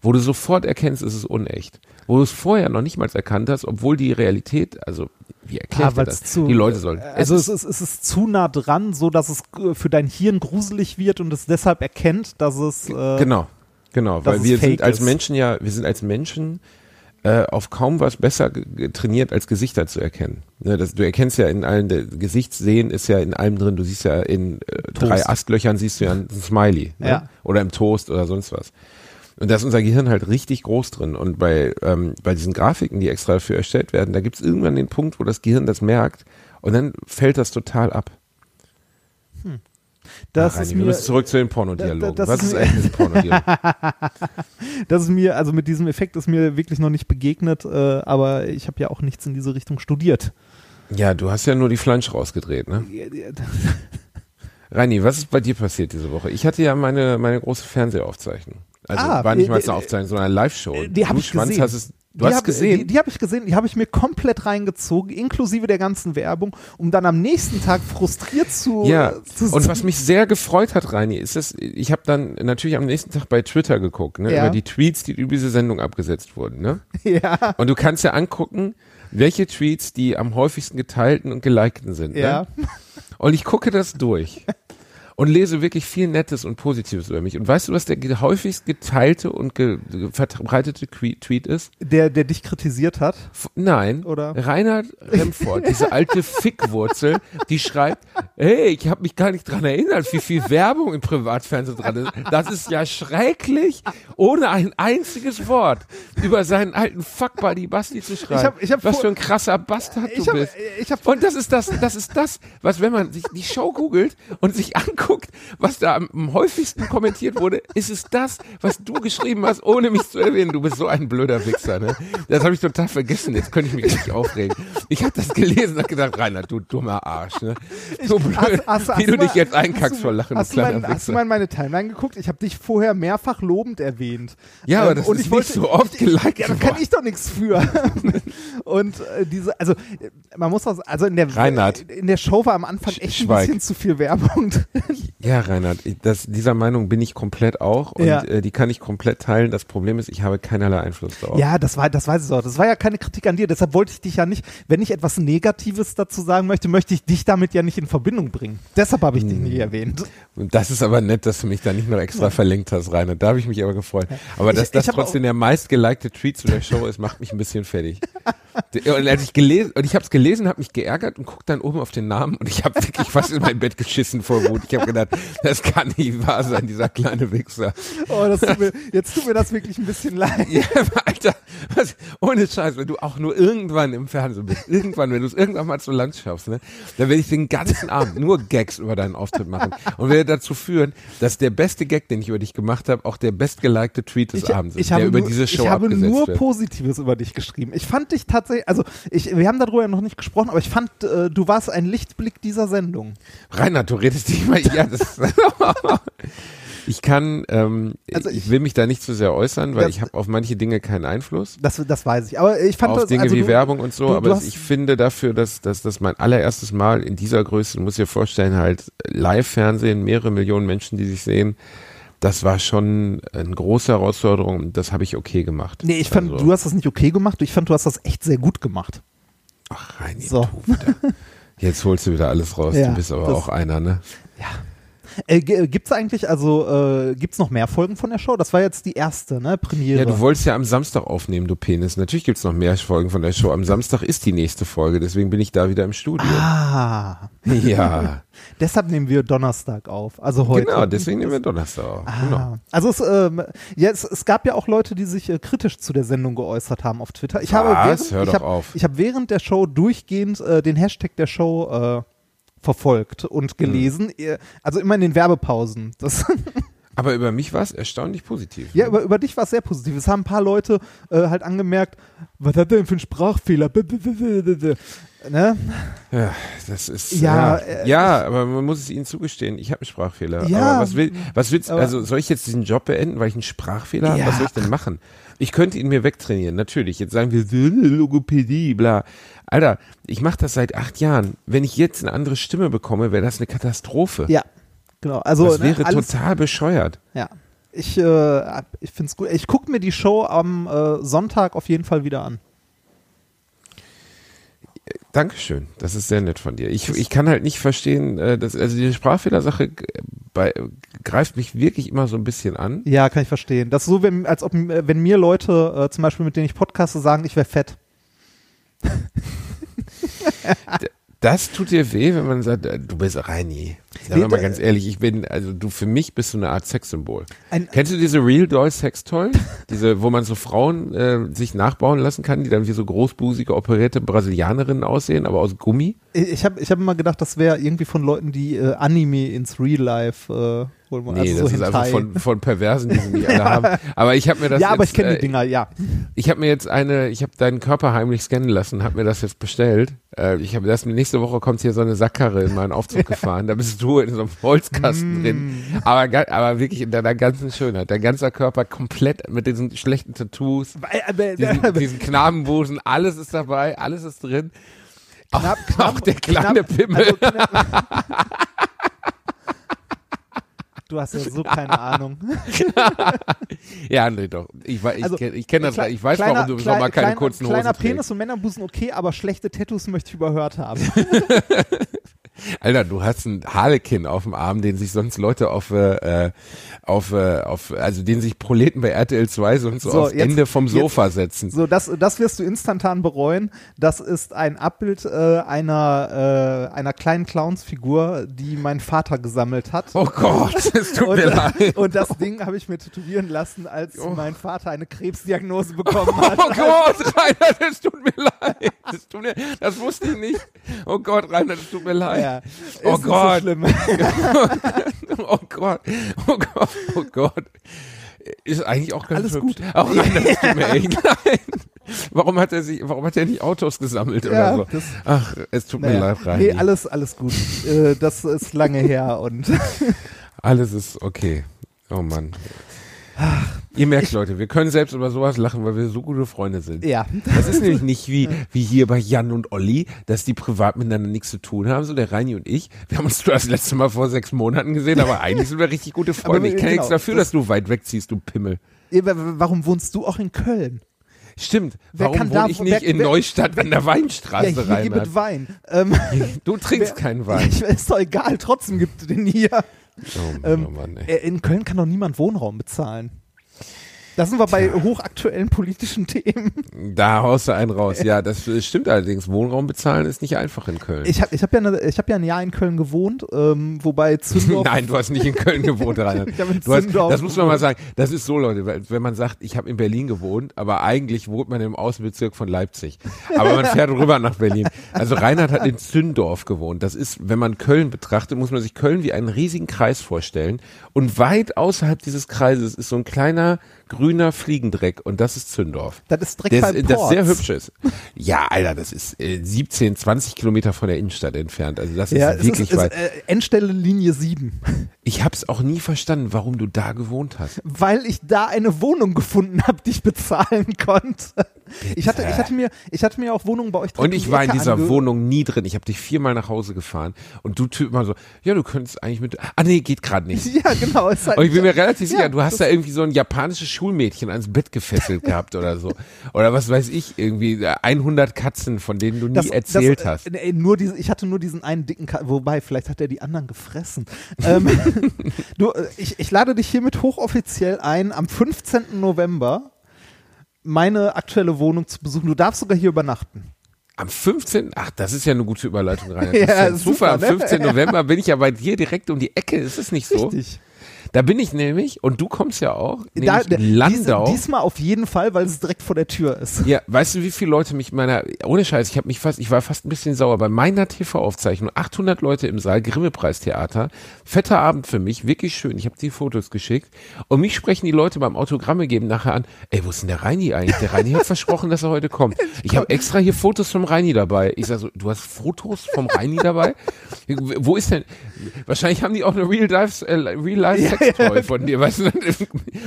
Wo du sofort erkennst, es ist unecht. Wo du es vorher noch nicht mal erkannt hast, obwohl die Realität, also wie erklärt weil's das? zu- die Leute sollen. Also es es ist, es ist zu nah dran, so dass es äh, für dein Hirn gruselig wird und es deshalb erkennt, dass es äh, Genau, genau, weil es wir sind als. Menschen ja, wir sind als Menschen äh, auf kaum was besser trainiert, als Gesichter zu erkennen. Ne, das, du erkennst ja in allen, Gesichtssehen ist ja in allem drin. Du siehst ja in äh, drei Astlöchern siehst du ja ein Smiley ne? Ja. oder im Toast oder sonst was. Und da ist unser Gehirn halt richtig groß drin. Und bei, ähm, bei diesen Grafiken, die extra dafür erstellt werden, da gibt es irgendwann den Punkt, wo das Gehirn das merkt und dann fällt das total ab. Das Ach, ist Reini, wir mir, müssen zurück zu den Pornodialogen. das Was ist eigentlich ein Pornodialog? das ist mir, also mit diesem Effekt ist mir wirklich noch nicht begegnet, äh, aber ich habe ja auch nichts in diese Richtung studiert. Ja, du hast ja nur die Flansch rausgedreht, ne? Reini, was ist bei dir passiert diese Woche? Ich hatte ja meine, meine große Fernsehaufzeichnung. Also Ah, war nicht äh, mal äh, eine Aufzeichnung, sondern eine Live-Show. die hab du ich gesehen. hast es, du Die hast hab, gesehen. Die, die habe ich gesehen, die habe ich mir komplett reingezogen, inklusive der ganzen Werbung, um dann am nächsten Tag frustriert zu, ja, zu und was mich sehr gefreut hat, Reini, ist das, ich habe dann natürlich am nächsten Tag bei Twitter geguckt, ne, Ja. über die Tweets, die über diese Sendung abgesetzt wurden, ne? ja, Und du kannst ja angucken, welche Tweets die am häufigsten geteilten und gelikten sind. ja. Ne? Und ich gucke das durch und lese wirklich viel Nettes und Positives über mich. Und weißt du, was der häufigst geteilte und ge verbreitete Tweet ist? Der, der dich kritisiert hat. F nein, Oder? Reinhard Remford, diese alte Fickwurzel, die schreibt, hey, ich habe mich gar nicht dran erinnert, wie viel Werbung im Privatfernsehen dran ist. Das ist ja schrecklich, ohne ein einziges Wort über seinen alten Fuckbuddy Basti zu schreiben. Ich hab- ich hab was für ein krasser Bastard du hab- bist. und das ist das, das ist das, was wenn man sich die Show googelt und sich anguckt, was da am, häufigsten kommentiert wurde, ist es das, was du geschrieben hast, ohne mich zu erwähnen. Du bist so ein blöder Wichser, ne? Das habe ich total vergessen. Jetzt könnte ich mich richtig aufregen. Ich habe das gelesen und gedacht, Reinhard, du dummer Arsch, ne? So blöd, Hast- hast- wie hast du mal- dich jetzt einkackst vor Lachen, Hast kleiner mein, hast du Wichser. mal in meine Timeline geguckt? Ich habe dich vorher mehrfach lobend erwähnt. Ja, aber Ähm, das und ist ich nicht wollte, so oft ich, geliked Ja, da kann ich doch nichts für. und äh, diese, also äh, man muss auch, also in der Reinhard. in der Show war am Anfang echt ein Schweig. bisschen zu viel Werbung. Ja, Reinhard, das, dieser Meinung bin ich komplett auch und Ja. äh, die kann ich komplett teilen. Das Problem ist, ich habe keinerlei Einfluss darauf. Ja, das war, das weiß ich auch. Das war ja keine Kritik an dir. Deshalb wollte ich dich ja nicht, wenn ich etwas Negatives dazu sagen möchte, möchte ich dich damit ja nicht in Verbindung bringen. Deshalb habe ich dich Hm. nicht erwähnt. Und das ist aber nett, dass du mich da nicht noch extra verlinkt hast, Rainer. Da habe ich mich aber gefreut. Aber Ich- dass das trotzdem der meistgelikte Tweet zu der Show ist, macht mich ein bisschen fertig. Und als ich gelesen, und ich habe es gelesen, habe mich geärgert und guck dann oben auf den Namen und ich habe wirklich fast in mein Bett geschissen vor Wut. Ich habe gedacht, das kann nicht wahr sein, dieser kleine Wichser. Oh, das tut mir, jetzt tut mir das wirklich ein bisschen leid. Ja, Alter, was, ohne Scheiß, wenn du auch nur irgendwann im Fernsehen bist, irgendwann, wenn du es irgendwann mal zu Land schaffst, ne, dann werde ich den ganzen Abend nur Gags über deinen Auftritt machen und werde dazu führen, dass der beste Gag, den ich über dich gemacht habe, auch der bestgelikte Tweet des Ich, Abends ist, ich der habe über nur, diese Show ich habe nur wird. Positives über dich geschrieben. Ich fand dich tatsächlich, also ich, wir haben darüber ja noch nicht gesprochen, aber ich fand, äh, du warst ein Lichtblick dieser Sendung. Reinhard, du redest nicht mal, ja, das, ich kann, ähm, Also ich, ich- will mich da nicht zu sehr äußern, weil Das- ich habe auf manche Dinge keinen Einfluss. Das, das weiß ich. Aber ich fand auf das, Dinge also wie du, Werbung und so, du- du aber hast- ich finde dafür, dass, dass das mein allererstes Mal in dieser Größe, du musst dir vorstellen, halt Live-Fernsehen, mehrere Millionen Menschen, die sich sehen, das war schon eine große Herausforderung und das habe ich okay gemacht. Nee, ich fand, Also, du hast das nicht okay gemacht. Ich fand, du hast das echt sehr gut gemacht. Ach, Reini, So. Jetzt holst du wieder alles raus, Ja, du bist aber auch einer, ne? Äh, g- gibt's eigentlich, also, äh, gibt's noch mehr Folgen von der Show? Das war jetzt die erste, ne? Premiere. Ja, du wolltest ja am Samstag aufnehmen, du Penis. Natürlich gibt's noch mehr Folgen von der Show. Am Samstag ist die nächste Folge, deswegen bin ich da wieder im Studio. Ah, Ja, deshalb nehmen wir Donnerstag auf, also heute. genau, deswegen nehmen wir Donnerstag auf. Genau. Ah, also es, ähm, ja, es, es gab ja auch Leute, die sich äh, kritisch zu der Sendung geäußert haben auf Twitter. Ich habe Was? während, Hör ich doch hab, auf. Ich habe während der Show durchgehend äh, den Hashtag der Show äh, verfolgt und gelesen. Äh, Also immer in den Werbepausen. Das, Aber über mich war es erstaunlich positiv. Ja, ne? über, über dich war es sehr positiv. Es haben ein paar Leute äh, halt angemerkt, was hat der denn für ein Sprachfehler? Ne? Ja, das ist Ja, ja, äh, ja, aber man muss es ihnen zugestehen. Ich habe einen Sprachfehler. Ja, aber was will, was willst? also soll ich jetzt diesen Job beenden, weil ich einen Sprachfehler habe? Ja. Was soll ich denn machen? Ich könnte ihn mir wegtrainieren, natürlich. Jetzt sagen wir Logopädie, bla. Alter, ich mache das seit acht Jahren. Wenn ich jetzt eine andere Stimme bekomme, wäre das eine Katastrophe. Ja, genau. Also das ne, wäre alles, total bescheuert. Ja. Ich, äh, ich finde es gut. Ich gucke mir die Show am äh, Sonntag auf jeden Fall wieder an. Dankeschön, das ist sehr nett von dir. Ich, ich kann halt nicht verstehen, äh, dass, also die Sprachfehlersache bei, greift mich wirklich immer so ein bisschen an. Ja, kann ich verstehen. Das ist so, wenn, als ob äh, wenn mir Leute, äh, zum Beispiel mit denen ich podcaste, sagen, ich wäre fett. Das tut dir weh, wenn man sagt, äh, du bist Reini. Sagen wir Nee, mal ganz ehrlich, ich bin, also du für mich bist du eine Art Sexsymbol. Kennst du diese Real Doll Sex Toy? Diese, wo man so Frauen äh, sich nachbauen lassen kann, die dann wie so großbusige operierte Brasilianerinnen aussehen, aber aus Gummi? Ich, habe ich hab immer gedacht, das wäre irgendwie von Leuten, die äh, Anime ins Real Life äh, holen wollen. Nee, also das so ist einfach Hentai. von, von Perversen, die sie nicht alle haben. Aber ich habe mir das Ja, aber jetzt, ich kenne äh, die Dinger, ja. Ich habe mir jetzt eine, ich habe deinen Körper heimlich scannen lassen, habe mir das jetzt bestellt. Äh, ich habe das nächste Woche kommt hier so eine Sackkarre in meinen Aufzug gefahren. Da bist du in so einem Holzkasten Mm. drin. Aber, aber wirklich in deiner ganzen Schönheit. Dein ganzer Körper komplett mit diesen schlechten Tattoos, diesen, diesen Knabenbusen, alles ist dabei, alles ist drin. Knapp, Auch der kleine Pimmel. Also, knapp, du hast ja so keine Ahnung. Ja, nee, doch. Ich, ich, Also, ich kenne das, ich weiß, kleiner- warum du im Sommer keine kleiner- kurzen Hosen Kleiner trägst. Penis und Männerbusen okay, aber schlechte Tattoos möchte ich überhört haben. Alter, du hast einen Harlekin auf dem Arm, den sich sonst Leute auf, äh, auf, äh, auf, also den sich Proleten bei RTL 2 sonst so, So, aufs jetzt- Ende vom Sofa setzen. So, das, das wirst du instantan bereuen. Das ist ein Abbild äh, einer, äh, einer kleinen Clownsfigur, die mein Vater gesammelt hat. Oh Gott, es tut und, mir leid. und das Ding habe ich mir tätowieren lassen, als mein Vater eine Krebsdiagnose bekommen hat. Oh Gott, Rainer, das tut mir leid. Das, tut mir, das wusste ich nicht. Oh Gott, Rainer, das tut mir leid. Ja, Oh ist nicht Gott. So. Oh Gott, oh Gott, oh Gott. Ist eigentlich auch ganz Alles hübsch. gut. Auch Rainer, das tut mir echt leid. Warum hat er sich, warum hat er nicht Autos gesammelt Ja, oder so? Ach, es tut mir Naja. leid, Rainer. Nee, alles, alles gut. Äh, das ist lange her und Alles ist okay. Oh Mann. Ihr merkt, Leute, wir können selbst über sowas lachen, weil wir so gute Freunde sind. ja. Das ist nämlich nicht wie, wie hier bei Jan und Olli, dass die privat miteinander nichts zu tun haben, so der Reini und ich. Wir haben uns das letzte Mal vor sechs Monaten gesehen, aber eigentlich sind wir richtig gute Freunde. wir- Ich nichts genau, dafür, das- dass du weit wegziehst, du Pimmel. Ja, wa- wa- Warum wohnst du auch in Köln? Stimmt. Wer Warum kann wohne ich nicht wer- in wer- Neustadt an der Ja, Weinstraße hier rein? gibt Wein. Ähm, Du trinkst wer- keinen Wein. Ich, ist doch egal, trotzdem gibt es den hier. Oh Mann, Ähm, oh Mann, ey. Äh, In Köln kann doch niemand Wohnraum bezahlen. Da sind wir bei hochaktuellen politischen Themen. Da haust du einen raus. Ja, das stimmt allerdings. Wohnraum bezahlen ist nicht einfach in Köln. Ich habe ich hab ja, eine- ich hab ja ein Jahr in Köln gewohnt, ähm, wobei Zündorf. Nein, du hast nicht in Köln gewohnt, Rainer. Ich in Du hast, das muss man mal sagen. Das ist so, Leute, weil- wenn man sagt, ich habe in Berlin gewohnt, aber eigentlich wohnt man im Außenbezirk von Leipzig. Aber man fährt rüber nach Berlin. Also Reinhard hat in Zündorf gewohnt. Das ist, wenn man Köln betrachtet, muss man sich Köln wie einen riesigen Kreis vorstellen. Und weit außerhalb dieses Kreises ist so ein kleiner grüner Fliegendreck und das ist Zündorf. Das ist direkt Der bei ist, das sehr hübsch ist. Ja, Alter, das ist äh, 17, 20 Kilometer von der Innenstadt entfernt. Also das Ja, ist es wirklich ist, weit. ist, äh, Endstelle Linie 7. Ich habe es auch nie verstanden, warum du da gewohnt hast. Weil ich da eine Wohnung gefunden habe, die ich bezahlen konnte. Ich hatte, ich hatte mir, ich hatte mir auch Wohnungen bei euch direkt Und ich war in dieser Wohnung nie drin. Ich habe dich viermal nach Hause gefahren und du Typ mal so, ja, du könntest eigentlich mit. Ah nee, geht gerade nicht. Ja, genau. Ist halt, Und ich bin mir relativ Ja, sicher, du hast da irgendwie so ein japanisches Schulmädchen ans Bett gefesselt gehabt oder so. Oder was weiß ich, irgendwie äh, 100 Katzen, von denen du nie das- erzählt das, hast. äh, nee, nur diese, ich hatte nur diesen einen dicken, Ka wobei, vielleicht hat er die anderen gefressen. ähm, du, äh, ich, ich lade dich hiermit hochoffiziell ein, am 15. November meine aktuelle Wohnung zu besuchen. Du darfst sogar hier übernachten. Am 15. Ach, das ist ja eine gute Überleitung rein. Ja, ja super, super. Am ne? 15. November bin ich ja bei dir direkt um die Ecke. Ist es nicht so? Richtig. Da bin ich nämlich, und du kommst ja auch, Da, in Landau. Dies, diesmal auf jeden Fall, weil es direkt vor der Tür ist. Ja, weißt du, wie viele Leute mich meiner, ohne Scheiß, ich habe mich fast, ich war fast ein bisschen sauer bei meiner TV-Aufzeichnung, 800 Leute im Saal, Grimme-Preistheater, fetter Abend für mich, wirklich schön, ich habe die Fotos geschickt und mich sprechen die Leute beim Autogramme geben nachher an, ey, wo ist denn der Reini eigentlich? Der Reini hat versprochen, dass er heute kommt. Ich habe extra hier Fotos vom Reini dabei. Ich sag so, du hast Fotos vom Reini dabei? Wo ist denn, wahrscheinlich haben die auch eine Real-Life äh, Real Life Sextoy von dir, weißt du?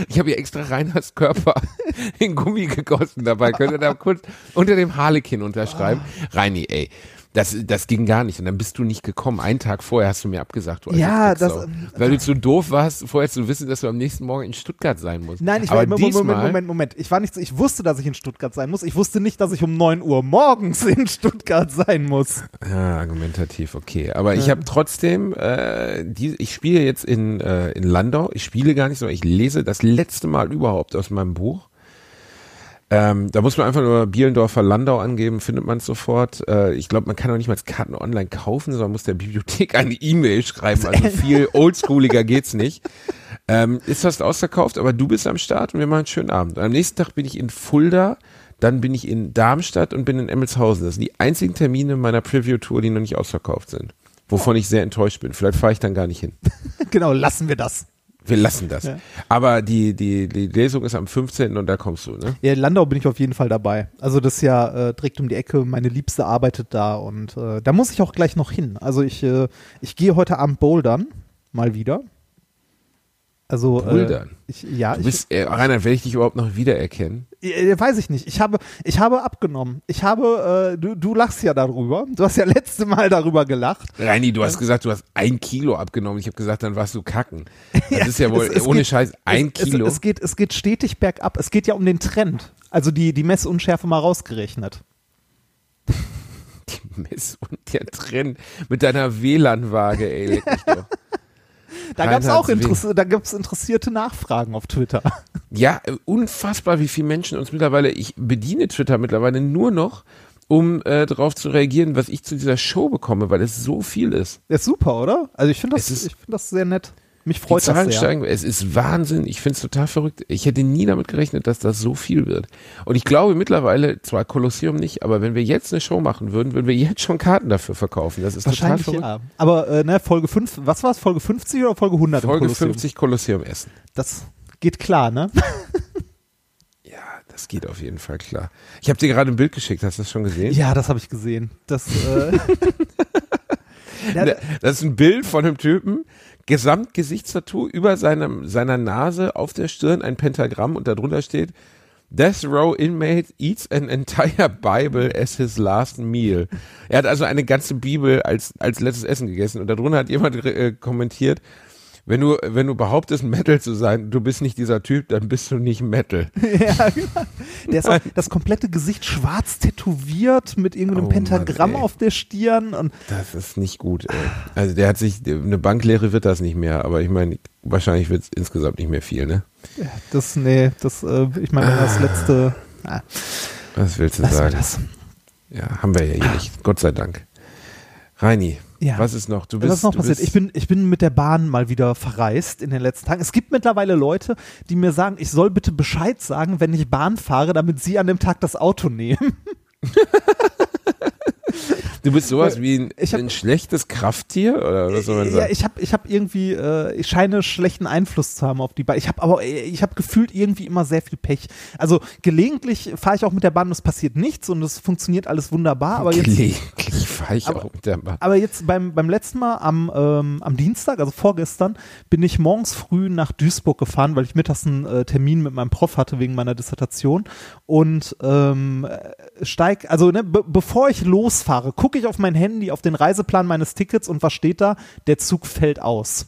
Ich habe hier extra Reinhards Körper in Gummi gegossen dabei. Könnt ihr da kurz unter dem Harlekin unterschreiben? Reini, ey. Das, das ging gar nicht. Und dann bist du nicht gekommen. Einen Tag vorher hast du mir abgesagt. Du Ja, das- Weil du zu doof warst, vorher zu wissen, dass du am nächsten Morgen in Stuttgart sein musst. Nein, ich war Moment, diesmal, Moment, Moment, Moment. Ich war nicht so, ich wusste, dass ich in Stuttgart sein muss. Ich wusste nicht, dass ich um 9 Uhr morgens in Stuttgart sein muss. Ja, argumentativ, okay. Aber ich habe trotzdem, äh, die, ich spiele jetzt in, äh, in Landau. Ich spiele gar nicht so, ich lese das letzte Mal überhaupt aus meinem Buch. Ähm, da muss man einfach nur Bielendorfer Landau angeben, findet man es sofort. Äh, ich glaube, man kann auch nicht mal Karten online kaufen, sondern muss der Bibliothek eine E-Mail schreiben. Also viel oldschooliger geht's nicht. Ähm, ist fast ausverkauft, aber du bist am Start und wir machen einen schönen Abend. Und am nächsten Tag bin ich in Fulda, dann bin ich in Darmstadt und bin in Emmelshausen. Das sind die einzigen Termine meiner Preview-Tour, die noch nicht ausverkauft sind. Wovon ich sehr enttäuscht bin. Vielleicht fahre ich dann gar nicht hin. genau, lassen wir das. Wir lassen das. Ja. Aber die, die, die Lesung ist am 15. und da kommst du, ne? Ja, in Landau bin ich auf jeden Fall dabei. Also das ist ja äh, direkt um die Ecke. Meine Liebste arbeitet da und äh, da muss ich auch gleich noch hin. Also ich, äh, ich gehe heute Abend bouldern. Mal wieder. Also, Bouldern? Äh, ich, ja, Du ich, bist, äh, Rainer, werde ich dich überhaupt noch wiedererkennen? Äh, weiß ich nicht. Ich habe, ich habe abgenommen. Ich habe, äh, du, du lachst ja darüber. Du hast ja letzte Mal darüber gelacht. Reini, du hast gesagt, du hast ein Kilo abgenommen. Ich habe gesagt, dann warst du kacken. Das ist ja wohl, Es- es ohne geht- Scheiß, ein es, Kilo. Es, es, geht, es geht stetig bergab. Es geht ja um den Trend. Also die, die Messunschärfe mal rausgerechnet. die Mess und der Trend mit deiner WLAN-Waage, ey, leck mich doch. Da gab es auch Interess da gibt's interessierte Nachfragen auf Twitter. Ja, unfassbar, wie viele Menschen uns mittlerweile, ich bediene Twitter mittlerweile nur noch, um äh, darauf zu reagieren, was ich zu dieser Show bekomme, weil es so viel ist. Das ist super, oder? Also ich finde das, ich finde das sehr nett. Mich Die freut das Zahlen sehr. steigen, es ist Wahnsinn. Ich finde es total verrückt. Ich hätte nie damit gerechnet, dass das so viel wird. Und ich glaube mittlerweile, zwar Kolosseum nicht, aber wenn wir jetzt eine Show machen würden, würden wir jetzt schon Karten dafür verkaufen. Das ist total Wahrscheinlich verrückt. ja. Aber äh, ne, Folge 5, was war es? Folge 50 oder Folge 100 im Folge Kolosseum? 50 Kolosseum Essen. Das geht klar, ne? Ja, das geht auf jeden Fall klar. Ich habe dir gerade ein Bild geschickt, hast du das schon gesehen? Ja, das habe ich gesehen. Das, äh, Ne, Das ist ein Bild von einem Typen, Gesamtgesichtstattoo über seinem, seiner Nase auf der Stirn ein Pentagramm und darunter steht Death Row Inmate eats an entire Bible as his last meal. Er hat also eine ganze Bibel als, als letztes Essen gegessen und darunter hat jemand äh, kommentiert, wenn du, wenn du behauptest, Metal zu sein, du bist nicht dieser Typ, dann bist du nicht Metal. ja, genau. Der ist auch das komplette Gesicht schwarz tätowiert mit irgendeinem Oh Mann, Pentagramm ey. auf der Stirn und Das ist nicht gut, ey. Also der hat sich, eine Banklehre wird das nicht mehr, aber ich meine, wahrscheinlich wird es insgesamt nicht mehr viel, ne? das, nee, das, äh, ich meine, das letzte, ah, Was willst du wir sagen? Ja, haben wir ja hier nicht. Gott sei Dank. Reini, Ja. was ist noch? Du bist, Was ist noch passiert? Ich bin, ich bin mit der Bahn mal wieder verreist in den letzten Tagen. Es gibt mittlerweile Leute, die mir sagen, ich soll bitte Bescheid sagen, wenn ich Bahn fahre, damit sie an dem Tag das Auto nehmen. du bist sowas wie ein, hab- ein schlechtes Krafttier oder was soll man Ja, sagen? ich habe ich hab irgendwie, äh, ich scheine schlechten Einfluss zu haben auf die Bahn. Ich habe aber, äh, ich habe gefühlt irgendwie immer sehr viel Pech. Also gelegentlich fahre ich auch mit der Bahn und es passiert nichts und es funktioniert alles wunderbar. Aber jetzt, Gelegentlich fahre ich Aber- auch mit der Bahn. aber jetzt beim, beim letzten Mal am, ähm, am Dienstag, also vorgestern, bin ich morgens früh nach Duisburg gefahren, weil ich mittags einen äh, Termin mit meinem Prof hatte wegen meiner Dissertation und ähm, äh, steig, also ne, be bevor ich losfahre, gucke ich auf mein Handy, auf den Reiseplan meines Tickets und was steht da? Der Zug fällt aus.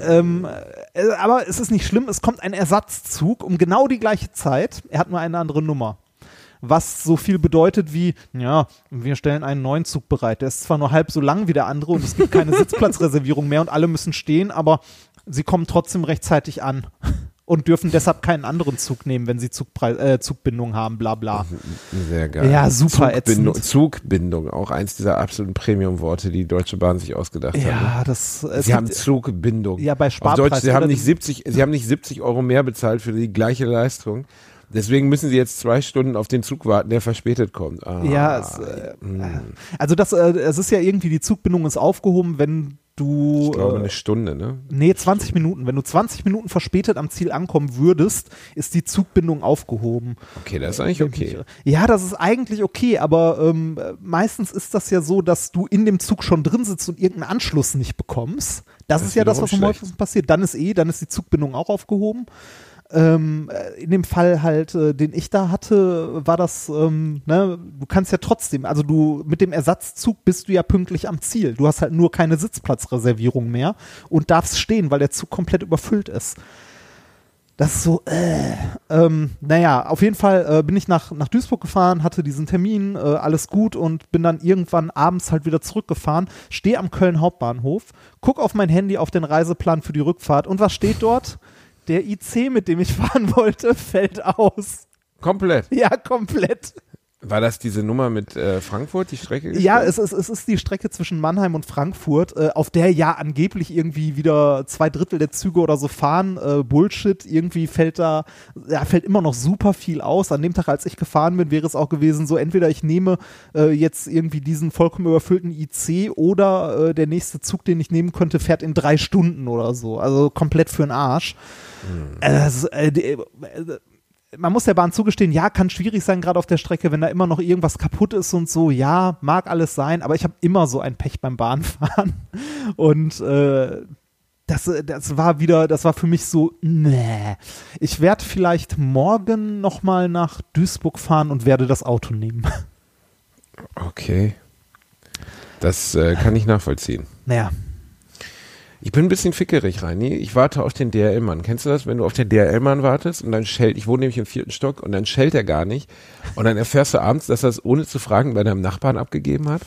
Ähm, äh, aber es ist nicht schlimm, es kommt ein Ersatzzug um genau die gleiche Zeit. Er hat nur eine andere Nummer. Was so viel bedeutet wie, ja, wir stellen einen neuen Zug bereit. Der ist zwar nur halb so lang wie der andere und es gibt keine Sitzplatzreservierung mehr und alle müssen stehen, aber sie kommen trotzdem rechtzeitig an. Und dürfen deshalb keinen anderen Zug nehmen, wenn sie Zugpreis, äh, Zugbindung haben, bla bla. Sehr geil. Ja, super Zugbindung, ätzend. Zugbindung, auch eins dieser absoluten Premium-Worte, die die Deutsche Bahn sich ausgedacht hat. ne? Ja, das es Sie haben gibt- Zugbindung. Ja, bei Auf Sparpreis, Deutsch, sie haben nicht 70, sie haben nicht 70 Euro mehr bezahlt für die gleiche Leistung. Deswegen müssen sie jetzt zwei Stunden auf den Zug warten, der verspätet kommt. Ah, Ja, es, äh, mh. also das, äh, es ist ja irgendwie, die Zugbindung ist aufgehoben, wenn du. ich glaube äh, eine Stunde, ne? Nee, 20 Minuten. Wenn du 20 Minuten verspätet am Ziel ankommen würdest, ist die Zugbindung aufgehoben. Okay, das ist eigentlich okay. Ja, das ist eigentlich okay, aber ähm, meistens ist das ja so, dass du in dem Zug schon drin sitzt und irgendeinen Anschluss nicht bekommst. Das, Das ist ja das, was am häufigsten passiert. Dann ist eh, dann ist die Zugbindung auch aufgehoben. Ähm, äh, in dem Fall halt, äh, den ich da hatte, war das, ähm, ne, du kannst ja trotzdem, also du mit dem Ersatzzug bist du ja pünktlich am Ziel. Du hast halt nur keine Sitzplatzreservierung mehr und darfst stehen, weil der Zug komplett überfüllt ist. Das ist so, äh, ähm, naja, auf jeden Fall äh, bin ich nach, nach Duisburg gefahren, hatte diesen Termin, äh, alles gut und bin dann irgendwann abends halt wieder zurückgefahren, stehe am Köln Hauptbahnhof, guck auf mein Handy auf den Reiseplan für die Rückfahrt und was steht dort? Der IC, mit dem ich fahren wollte, fällt aus. Komplett. Ja, komplett. War das diese Nummer mit äh, Frankfurt, die Strecke? Ja, es ist, es ist die Strecke zwischen Mannheim und Frankfurt, äh, auf der ja angeblich irgendwie wieder zwei Drittel der Züge oder so fahren. Äh, Bullshit, irgendwie fällt da, ja, fällt immer noch super viel aus. An dem Tag, als ich gefahren bin, wäre es auch gewesen, so entweder ich nehme äh, jetzt irgendwie diesen vollkommen überfüllten IC oder äh, der nächste Zug, den ich nehmen könnte, fährt in drei Stunden oder so. Also komplett für den Arsch. Äh, das äh, äh, man muss der Bahn zugestehen, ja, kann schwierig sein, gerade auf der Strecke, wenn da immer noch irgendwas kaputt ist und so. Ja, mag alles sein, aber ich habe immer so ein Pech beim Bahnfahren. Und äh, das, das war wieder, das war für mich so, nee. Ich werde vielleicht morgen nochmal nach Duisburg fahren und werde das Auto nehmen. Okay. Das äh, kann ich nachvollziehen. Naja, Ich bin ein bisschen fickerig, Reini. Ich warte auf den DRL-Mann. Kennst du das, wenn du auf den DRL-Mann wartest und dann schellt, ich wohne nämlich im vierten Stock und dann schellt er gar nicht und dann erfährst du abends, dass er es ohne zu fragen bei deinem Nachbarn abgegeben hat?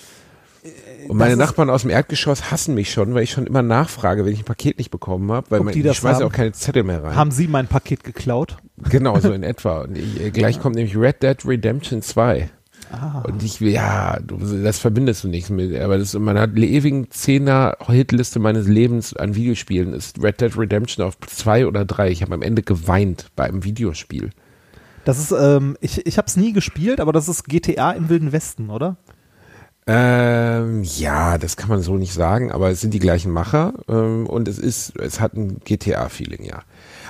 Und meine Nachbarn aus dem Erdgeschoss hassen mich schon, weil ich schon immer nachfrage, wenn ich ein Paket nicht bekommen habe, weil man, die ich schmeiße haben? auch keine Zettel mehr rein. haben Sie mein Paket geklaut? Genau, so in etwa. Und ich, äh, gleich kommt nämlich Red Dead Redemption 2. Ah. Und ich will, ja, das verbindest du nicht mit, aber das in meiner ewigen Zehner-Hitliste meines Lebens an Videospielen ist Red Dead Redemption auf zwei oder drei. Ich habe am Ende geweint bei einem Videospiel. Das ist, ähm, ich, ich habe es nie gespielt, aber das ist GTA im Wilden Westen, oder? Ähm, ja, das kann man so nicht sagen, aber es sind die gleichen Macher ähm, und es ist, es hat ein GTA-Feeling, ja.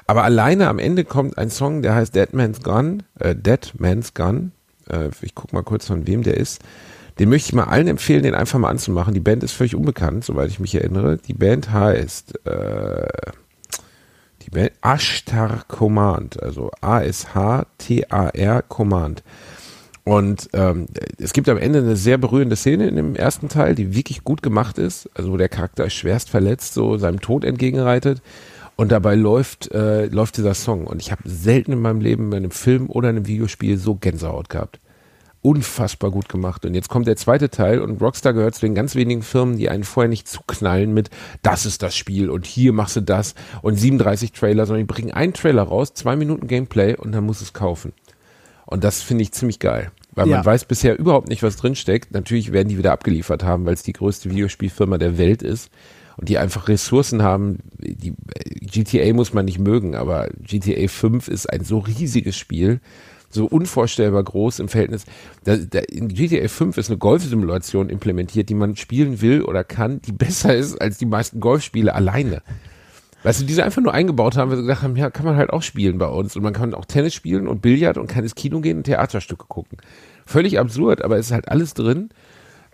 Aber alleine am Ende kommt ein Song, der heißt Dead Man's Gun, äh, Dead Man's Gun. Äh, ich guck mal kurz von wem der ist. Den möchte ich mal allen empfehlen, den einfach mal anzumachen. Die Band ist völlig unbekannt, soweit ich mich erinnere. Die Band heißt äh, die Band Ashtar Command, also A-S-H-T-A-R Command. Und ähm, es gibt am Ende eine sehr berührende Szene in dem ersten Teil, die wirklich gut gemacht ist, also wo der Charakter ist schwerst verletzt, so seinem Tod entgegenreitet. Und dabei läuft, äh, läuft dieser Song. Und ich habe selten in meinem Leben bei einem Film oder einem Videospiel so Gänsehaut gehabt. Unfassbar gut gemacht. Und jetzt kommt der zweite Teil und Rockstar gehört zu den ganz wenigen Firmen, die einen vorher nicht zuknallen mit, das ist das Spiel und hier machst du das und 37 Trailer, sondern die bringen einen Trailer raus, zwei Minuten Gameplay und dann muss es kaufen. Und das finde ich ziemlich geil. Weil Ja. man weiß bisher überhaupt nicht, was drinsteckt. Natürlich werden die wieder abgeliefert haben, weil es die größte Videospielfirma der Welt ist und die einfach Ressourcen haben. Die, GTA muss man nicht mögen, aber GTA 5 ist ein so riesiges Spiel, so unvorstellbar groß im Verhältnis. Da, da, in GTA 5 ist eine Golfsimulation implementiert, die man spielen will oder kann, die besser ist als die meisten Golfspiele alleine. Weißt du, die sie einfach nur eingebaut haben, weil sie gesagt haben, ja, kann man halt auch spielen bei uns. Und man kann auch Tennis spielen und Billard und kann ins Kino gehen und Theaterstücke gucken. Völlig absurd, aber es ist halt alles drin.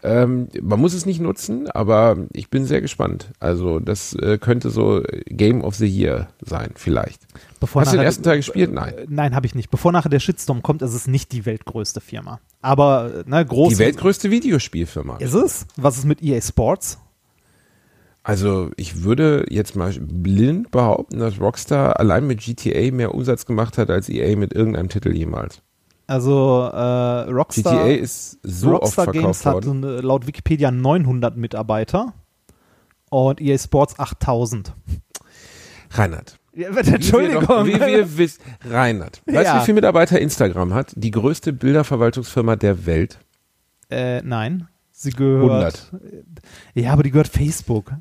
Ähm, man muss es nicht nutzen, aber ich bin sehr gespannt. Also das äh, könnte so Game of the Year sein, vielleicht. Bevor Hast du den ersten Teil gespielt? Nein. Äh, Nein, habe ich nicht. Bevor nachher der Shitstorm kommt, ist es nicht die weltgrößte Firma. Aber, äh, ne, groß. Die weltgrößte Videospielfirma. Ist es? Was ist mit EA Sports? Also ich würde jetzt mal blind behaupten, dass Rockstar allein mit GTA mehr Umsatz gemacht hat als EA mit irgendeinem Titel jemals. Also, äh, Rockstar. GTA ist so Rockstar Games hat worden. äh, laut Wikipedia 900 Mitarbeiter und EA Sports 8000. Reinhard, Entschuldigung. Wie wir, doch, wie wir wissen. Reinhard. Weißt du, Ja. wie viele Mitarbeiter Instagram hat? Die größte Bilderverwaltungsfirma der Welt. Äh, nein. Sie gehört. 100. Ja, aber die gehört Facebook.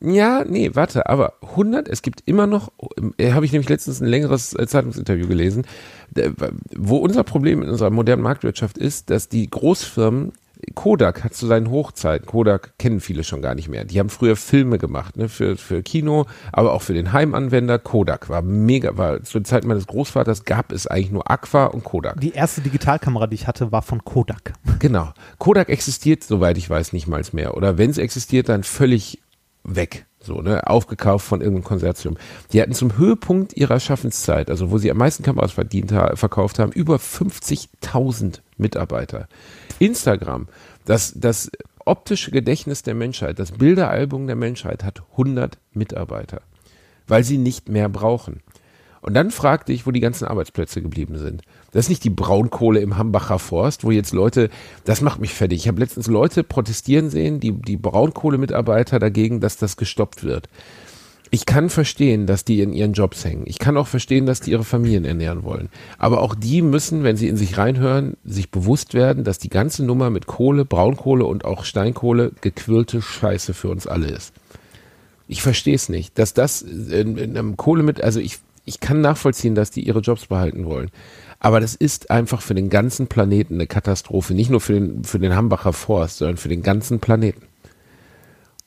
Ja, nee, warte, aber 100, es gibt immer noch, äh, habe ich nämlich letztens ein längeres äh, Zeitungsinterview gelesen, der- wo unser Problem in unserer modernen Marktwirtschaft ist, dass die Großfirmen, Kodak hat zu seinen Hochzeiten, Kodak kennen viele schon gar nicht mehr, die haben früher Filme gemacht, ne, für, für Kino, aber auch für den Heimanwender, Kodak war mega, war zur Zeit meines Großvaters gab es eigentlich nur Aqua und Kodak. Die erste Digitalkamera, die ich hatte, war von Kodak. Genau. Kodak existiert, soweit ich weiß, nicht mal mehr. Oder wenn es existiert, dann völlig weg. So, ne, aufgekauft von irgendeinem Konsortium. Die hatten zum Höhepunkt ihrer Schaffenszeit, also wo sie am meisten Kameras verdient, verkauft haben, über 50.000 Mitarbeiter. Instagram, das, das optische Gedächtnis der Menschheit, das Bilderalbum der Menschheit hat 100 Mitarbeiter, weil sie nicht mehr brauchen. Und dann fragte ich, wo die ganzen Arbeitsplätze geblieben sind. Das ist nicht die Braunkohle im Hambacher Forst, wo jetzt Leute, das macht mich fertig. Ich habe letztens Leute protestieren sehen, die, die Braunkohlemitarbeiter dagegen, dass das gestoppt wird. Ich kann verstehen, dass die in ihren Jobs hängen. Ich kann auch verstehen, dass die ihre Familien ernähren wollen. Aber auch die müssen, wenn sie in sich reinhören, sich bewusst werden, dass die ganze Nummer mit Kohle, Braunkohle und auch Steinkohle gequirlte Scheiße für uns alle ist. Ich verstehe es nicht, dass das in, in einem Kohle mit, also ich, ich kann nachvollziehen, dass die ihre Jobs behalten wollen. Aber das ist einfach für den ganzen Planeten eine Katastrophe. Nicht nur für den, für den Hambacher Forst, sondern für den ganzen Planeten.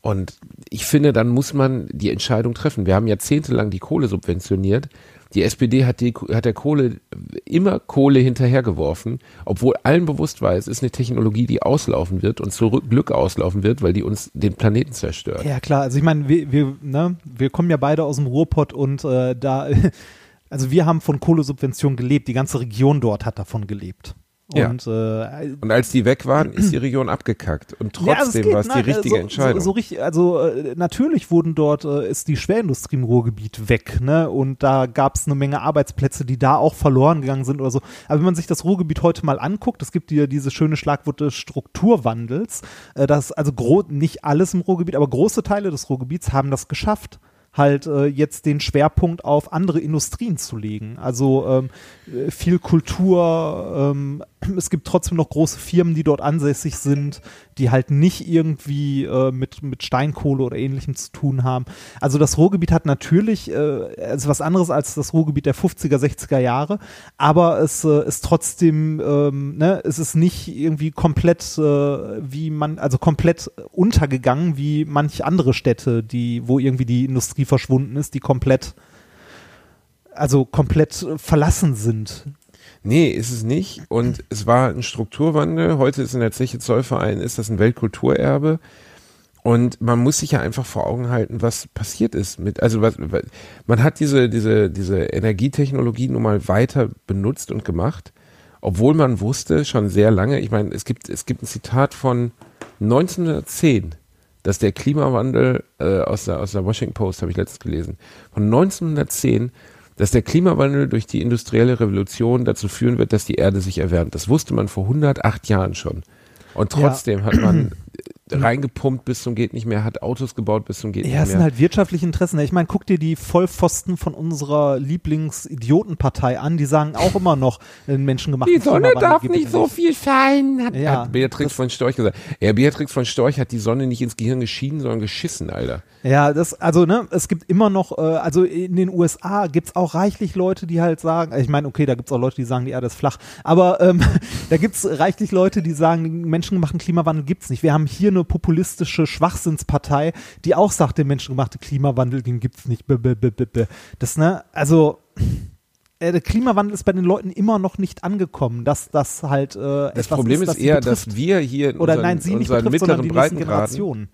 Und ich finde, dann muss man die Entscheidung treffen. Wir haben jahrzehntelang die Kohle subventioniert. Die SPD hat, die, hat der Kohle immer Kohle hinterhergeworfen, obwohl allen bewusst war, es ist eine Technologie, die auslaufen wird und zu Glück auslaufen wird, weil die uns den Planeten zerstört. Ja, klar. Also ich meine, wir, wir, ne, wir kommen ja beide aus dem Ruhrpott und äh, da, also wir haben von Kohlesubvention gelebt. Die ganze Region dort hat davon gelebt. Ja. Und äh, Und als die weg waren, ist die Region abgekackt. Und Ja, also trotzdem geht, war es die nein, richtige so, Entscheidung. So, so richtig, also äh, natürlich wurden dort, äh, ist die Schwerindustrie im Ruhrgebiet weg, ne? Und da gab es eine Menge Arbeitsplätze, die da auch verloren gegangen sind oder so. Aber wenn man sich das Ruhrgebiet heute mal anguckt, es gibt ja diese schöne Schlagwort des Strukturwandels, äh, das also gro nicht alles im Ruhrgebiet, aber große Teile des Ruhrgebiets haben das geschafft halt äh, jetzt den Schwerpunkt auf andere Industrien zu legen. Also ähm, äh, viel Kultur, ähm, es gibt trotzdem noch große Firmen, die dort ansässig sind, die halt nicht irgendwie äh, mit, mit Steinkohle oder ähnlichem zu tun haben. Also das Ruhrgebiet hat natürlich, äh, ist was anderes als das Ruhrgebiet der 50er, 60er Jahre, aber es äh, ist trotzdem, ähm, ne, es ist nicht irgendwie komplett, äh, wie man, also komplett untergegangen wie manch andere Städte, die, wo irgendwie die Industrie verschwunden ist, die komplett, also komplett verlassen sind. Nee, ist es nicht. Und es war ein Strukturwandel. Heute ist in der Zeche Zollverein, ist das ein Weltkulturerbe. Und man muss sich ja einfach vor Augen halten, was passiert ist mit, also was, man hat diese, diese, diese Energietechnologie nun mal weiter benutzt und gemacht, obwohl man wusste schon sehr lange, ich meine, es gibt, es gibt ein Zitat von 1910, dass der Klimawandel äh, aus, der, aus der Washington Post, habe ich letztens gelesen, von 1910, dass der Klimawandel durch die industrielle Revolution dazu führen wird, dass die Erde sich erwärmt. Das wusste man vor 108 Jahren schon. Und trotzdem hat man reingepumpt bis zum geht nicht mehr, hat Autos gebaut bis zum geht Ja, nicht es sind mehr. halt wirtschaftliche Interessen. Ich meine, guck dir die Vollpfosten von unserer Lieblingsidiotenpartei an, die sagen auch immer noch, den menschengemachten die Sonne darf gibt nicht es so viel scheinen, hat, Ja, hat Beatrix von Storch gesagt. Ja, Beatrix von Storch hat die Sonne nicht ins Gehirn geschieden, sondern geschissen, Alter. Ja, das, also, ne, es gibt immer noch, äh, also in den USA gibt's auch reichlich Leute, die halt sagen, ich meine, okay, da gibt's auch Leute, die sagen, die Erde ist flach, aber ähm, da gibt's reichlich Leute, die sagen, menschengemachten Klimawandel gibt's nicht. Wir haben hier eine populistische Schwachsinnspartei, die auch sagt, der menschengemachte Klimawandel, den gibt's nicht. -b -b -b. Das, ne, also äh, der Klimawandel ist bei den Leuten immer noch nicht angekommen, dass das halt äh, Das Problem ist, sie eher, betrifft. dass wir hier in oder unseren, nein, sie nicht betrifft, mittleren die Breitengraden,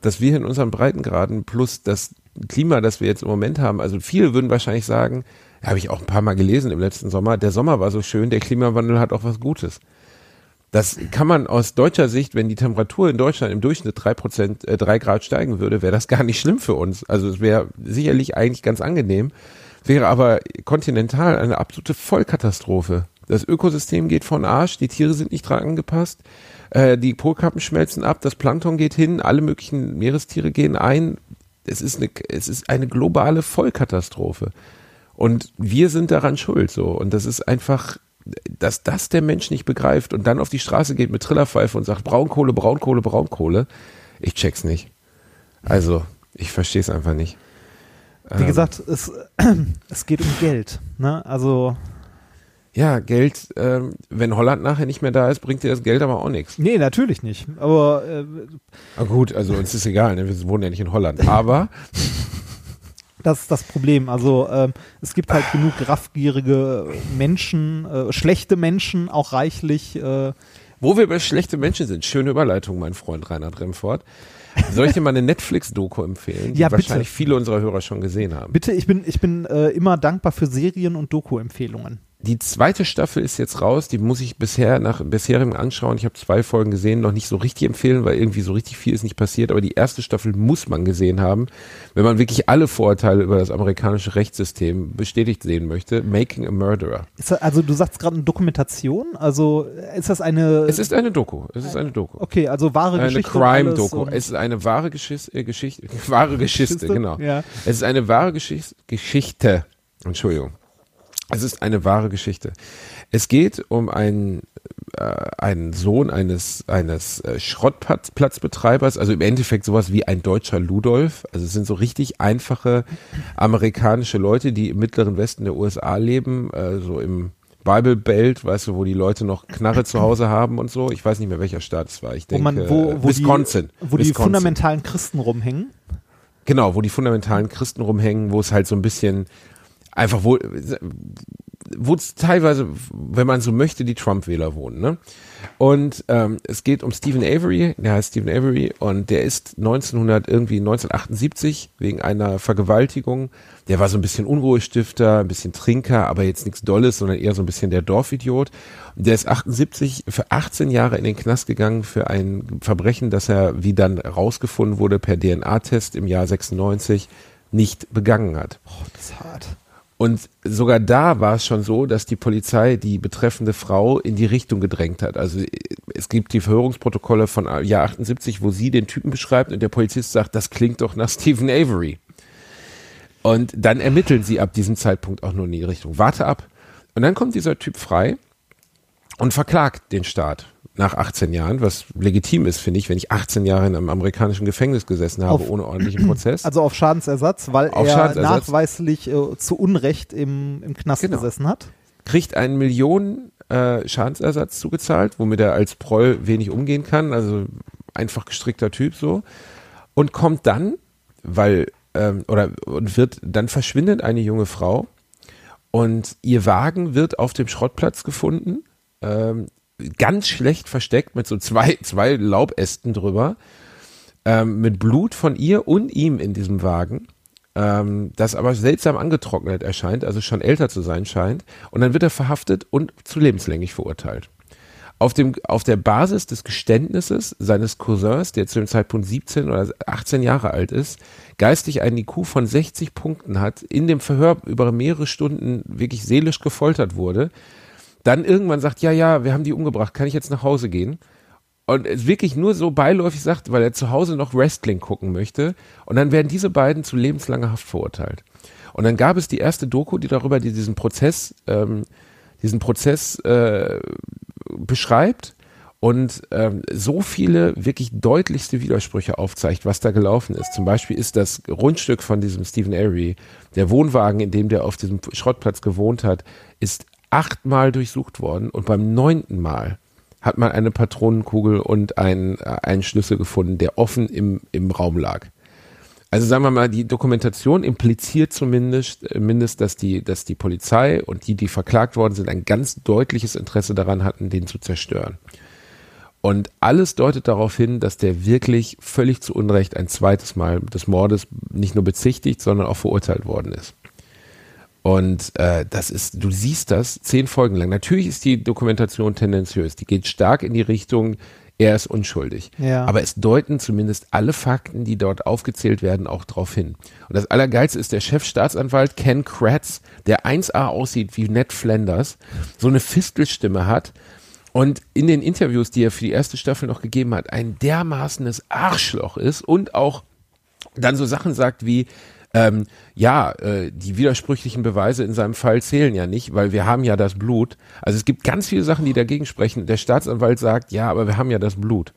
dass wir in unseren Breitengraden plus das Klima, das wir jetzt im Moment haben, also viele würden wahrscheinlich sagen, habe ich auch ein paar Mal gelesen im letzten Sommer, der Sommer war so schön, der Klimawandel hat auch was Gutes. Das kann man aus deutscher Sicht, wenn die Temperatur in Deutschland im Durchschnitt drei Prozent, äh, drei Grad steigen würde, wäre das gar nicht schlimm für uns. Also es wäre sicherlich eigentlich ganz angenehm, wäre aber kontinental eine absolute Vollkatastrophe. Das Ökosystem geht von Arsch, die Tiere sind nicht dran angepasst, äh, die Polkappen schmelzen ab, das Plankton geht hin, alle möglichen Meerestiere gehen ein. es ist eine, es ist eine globale Vollkatastrophe. Und wir sind daran schuld, so. Und das ist einfach, dass das der Mensch nicht begreift und dann auf die Straße geht mit Trillerpfeife und sagt Braunkohle, Braunkohle, Braunkohle. Ich check's nicht. Also, ich verstehe es einfach nicht. Wie Ähm, gesagt, es, es geht um Geld. Ne? Also, Ja, Geld, ähm, wenn Holland nachher nicht mehr da ist, bringt dir das Geld aber auch nichts. nee, natürlich nicht. Aber äh, Ah, gut, also uns ist egal, ne? wir wohnen ja nicht in Holland. Aber das ist das Problem. Also ähm, es gibt halt genug raffgierige Menschen, äh, schlechte Menschen, auch reichlich. Äh, wo wir bei schlechte Menschen sind, schöne Überleitung, mein Freund Reinhard Remford. Soll ich dir mal eine Netflix-Doku empfehlen, die Ja, bitte. wahrscheinlich viele unserer Hörer schon gesehen haben? bitte, ich bin, ich bin äh, immer dankbar für Serien und Doku-Empfehlungen. Die zweite Staffel ist jetzt raus, die muss ich bisher nach bisherem anschauen. Ich habe zwei Folgen gesehen, noch nicht so richtig empfehlen, weil irgendwie so richtig viel ist nicht passiert. Aber die erste Staffel muss man gesehen haben, wenn man wirklich alle Vorurteile über das amerikanische Rechtssystem bestätigt sehen möchte. Making a Murderer. Das, also du sagst gerade eine Dokumentation, also ist das eine Es ist eine Doku. Es ist eine Doku. okay, also wahre Eine Geschichte alles Crime-Doku. Es ist eine wahre Geschiss äh, Geschichte. Wahre Geschichte, genau. Ja. Es ist eine wahre Geschichte. Geschichte. Entschuldigung. Es ist eine wahre Geschichte. Es geht um einen, äh, einen Sohn eines, eines äh, Schrottplatzbetreibers, also im Endeffekt sowas wie ein deutscher Ludolf. Also es sind so richtig einfache amerikanische Leute, die im mittleren Westen der USA leben, äh, so im Bible Belt, weißt du, wo die Leute noch Knarre zu Hause haben und so. Ich weiß nicht mehr, welcher Staat es war. Ich wo denke, man, wo, wo Wisconsin. die, wo die Wisconsin. fundamentalen Christen rumhängen. Genau, wo die fundamentalen Christen rumhängen, wo es halt so ein bisschen einfach wo wo teilweise, wenn man so möchte, die Trump-Wähler wohnen. Ne? Und ähm, es geht um Stephen Avery, der heißt Stephen Avery und der ist 1900 irgendwie 1978 wegen einer Vergewaltigung. Der war so ein bisschen Unruhestifter, ein bisschen Trinker, aber jetzt nichts Dolles, sondern eher so ein bisschen der Dorfidiot. Und der ist 78 für 18 Jahre in den Knast gegangen für ein Verbrechen, das er, wie dann rausgefunden wurde per DNA-Test im Jahr 96, nicht begangen hat. Das ist hart. Und sogar da war es schon so, dass die Polizei die betreffende Frau in die Richtung gedrängt hat. Also äh, es gibt die Verhörungsprotokolle von Jahr 78, wo sie den Typen beschreibt und der Polizist sagt, das klingt doch nach Stephen Avery. Und dann ermitteln sie ab diesem Zeitpunkt auch nur in die Richtung. Warte ab. Und dann kommt dieser Typ frei und verklagt den Staat nach 18 Jahren, was legitim ist, finde ich, wenn ich 18 Jahre in einem amerikanischen Gefängnis gesessen habe, Auf- ohne ordentlichen Prozess. Also auf Schadensersatz, weil Auf er Schadensersatz. nachweislich äh, zu Unrecht im, im Knast Genau. gesessen hat. kriegt einen Millionen äh, Schadensersatz zugezahlt, womit er als Proll wenig umgehen kann, also einfach gestrickter Typ so und kommt dann, weil ähm, oder und wird dann verschwindet eine junge Frau und ihr Wagen wird auf dem Schrottplatz gefunden, ähm, ganz schlecht versteckt mit so zwei zwei Laubästen drüber, ähm, mit Blut von ihr und ihm in diesem Wagen ähm, das aber seltsam angetrocknet erscheint, also schon älter zu sein scheint. Und dann wird er verhaftet und zu lebenslänglich verurteilt. Auf, dem, auf der Basis des Geständnisses seines Cousins, der zu dem Zeitpunkt 17 oder 18 Jahre alt ist, geistig einen IQ von 60 Punkten hat, in dem Verhör über mehrere Stunden wirklich seelisch gefoltert wurde, dann irgendwann sagt, ja, ja, wir haben die umgebracht, kann ich jetzt nach Hause gehen? und es wirklich nur so beiläufig sagt, weil er zu Hause noch Wrestling gucken möchte. Und dann werden diese beiden zu lebenslanger Haft verurteilt. Und dann gab es die erste Doku, die darüber die diesen Prozess, ähm, diesen Prozess äh, beschreibt und ähm, so viele wirklich deutlichste Widersprüche aufzeigt, was da gelaufen ist. Zum Beispiel ist das Rundstück von diesem Stephen Avery, der Wohnwagen, in dem der auf diesem Schrottplatz gewohnt hat, ist achtmal durchsucht worden und beim neunten Mal hat man eine Patronenkugel und einen, äh, einen Schlüssel gefunden, der offen im, im Raum lag. Also sagen wir mal, die Dokumentation impliziert zumindest, äh, mindest, dass die, dass die Polizei und die, die verklagt worden sind, ein ganz deutliches Interesse daran hatten, den zu zerstören. Und alles deutet darauf hin, dass der wirklich völlig zu Unrecht ein zweites Mal des Mordes nicht nur bezichtigt, sondern auch verurteilt worden ist. Und äh, das ist, du siehst das zehn Folgen lang. Natürlich ist die Dokumentation tendenziös. Die geht stark in die Richtung, er ist unschuldig. Ja. Aber es deuten zumindest alle Fakten, die dort aufgezählt werden, auch darauf hin. Und das Allergeilste ist der Chefstaatsanwalt Ken Kratz, der 1A aussieht wie Ned Flanders, so eine Fistelstimme hat und in den Interviews, die er für die erste Staffel noch gegeben hat, ein dermaßenes Arschloch ist und auch dann so Sachen sagt wie, ähm, ja, äh, die widersprüchlichen Beweise in seinem Fall zählen ja nicht, weil wir haben ja das Blut. Also es gibt ganz viele Sachen, die dagegen sprechen. Der Staatsanwalt sagt, ja, aber wir haben ja das Blut.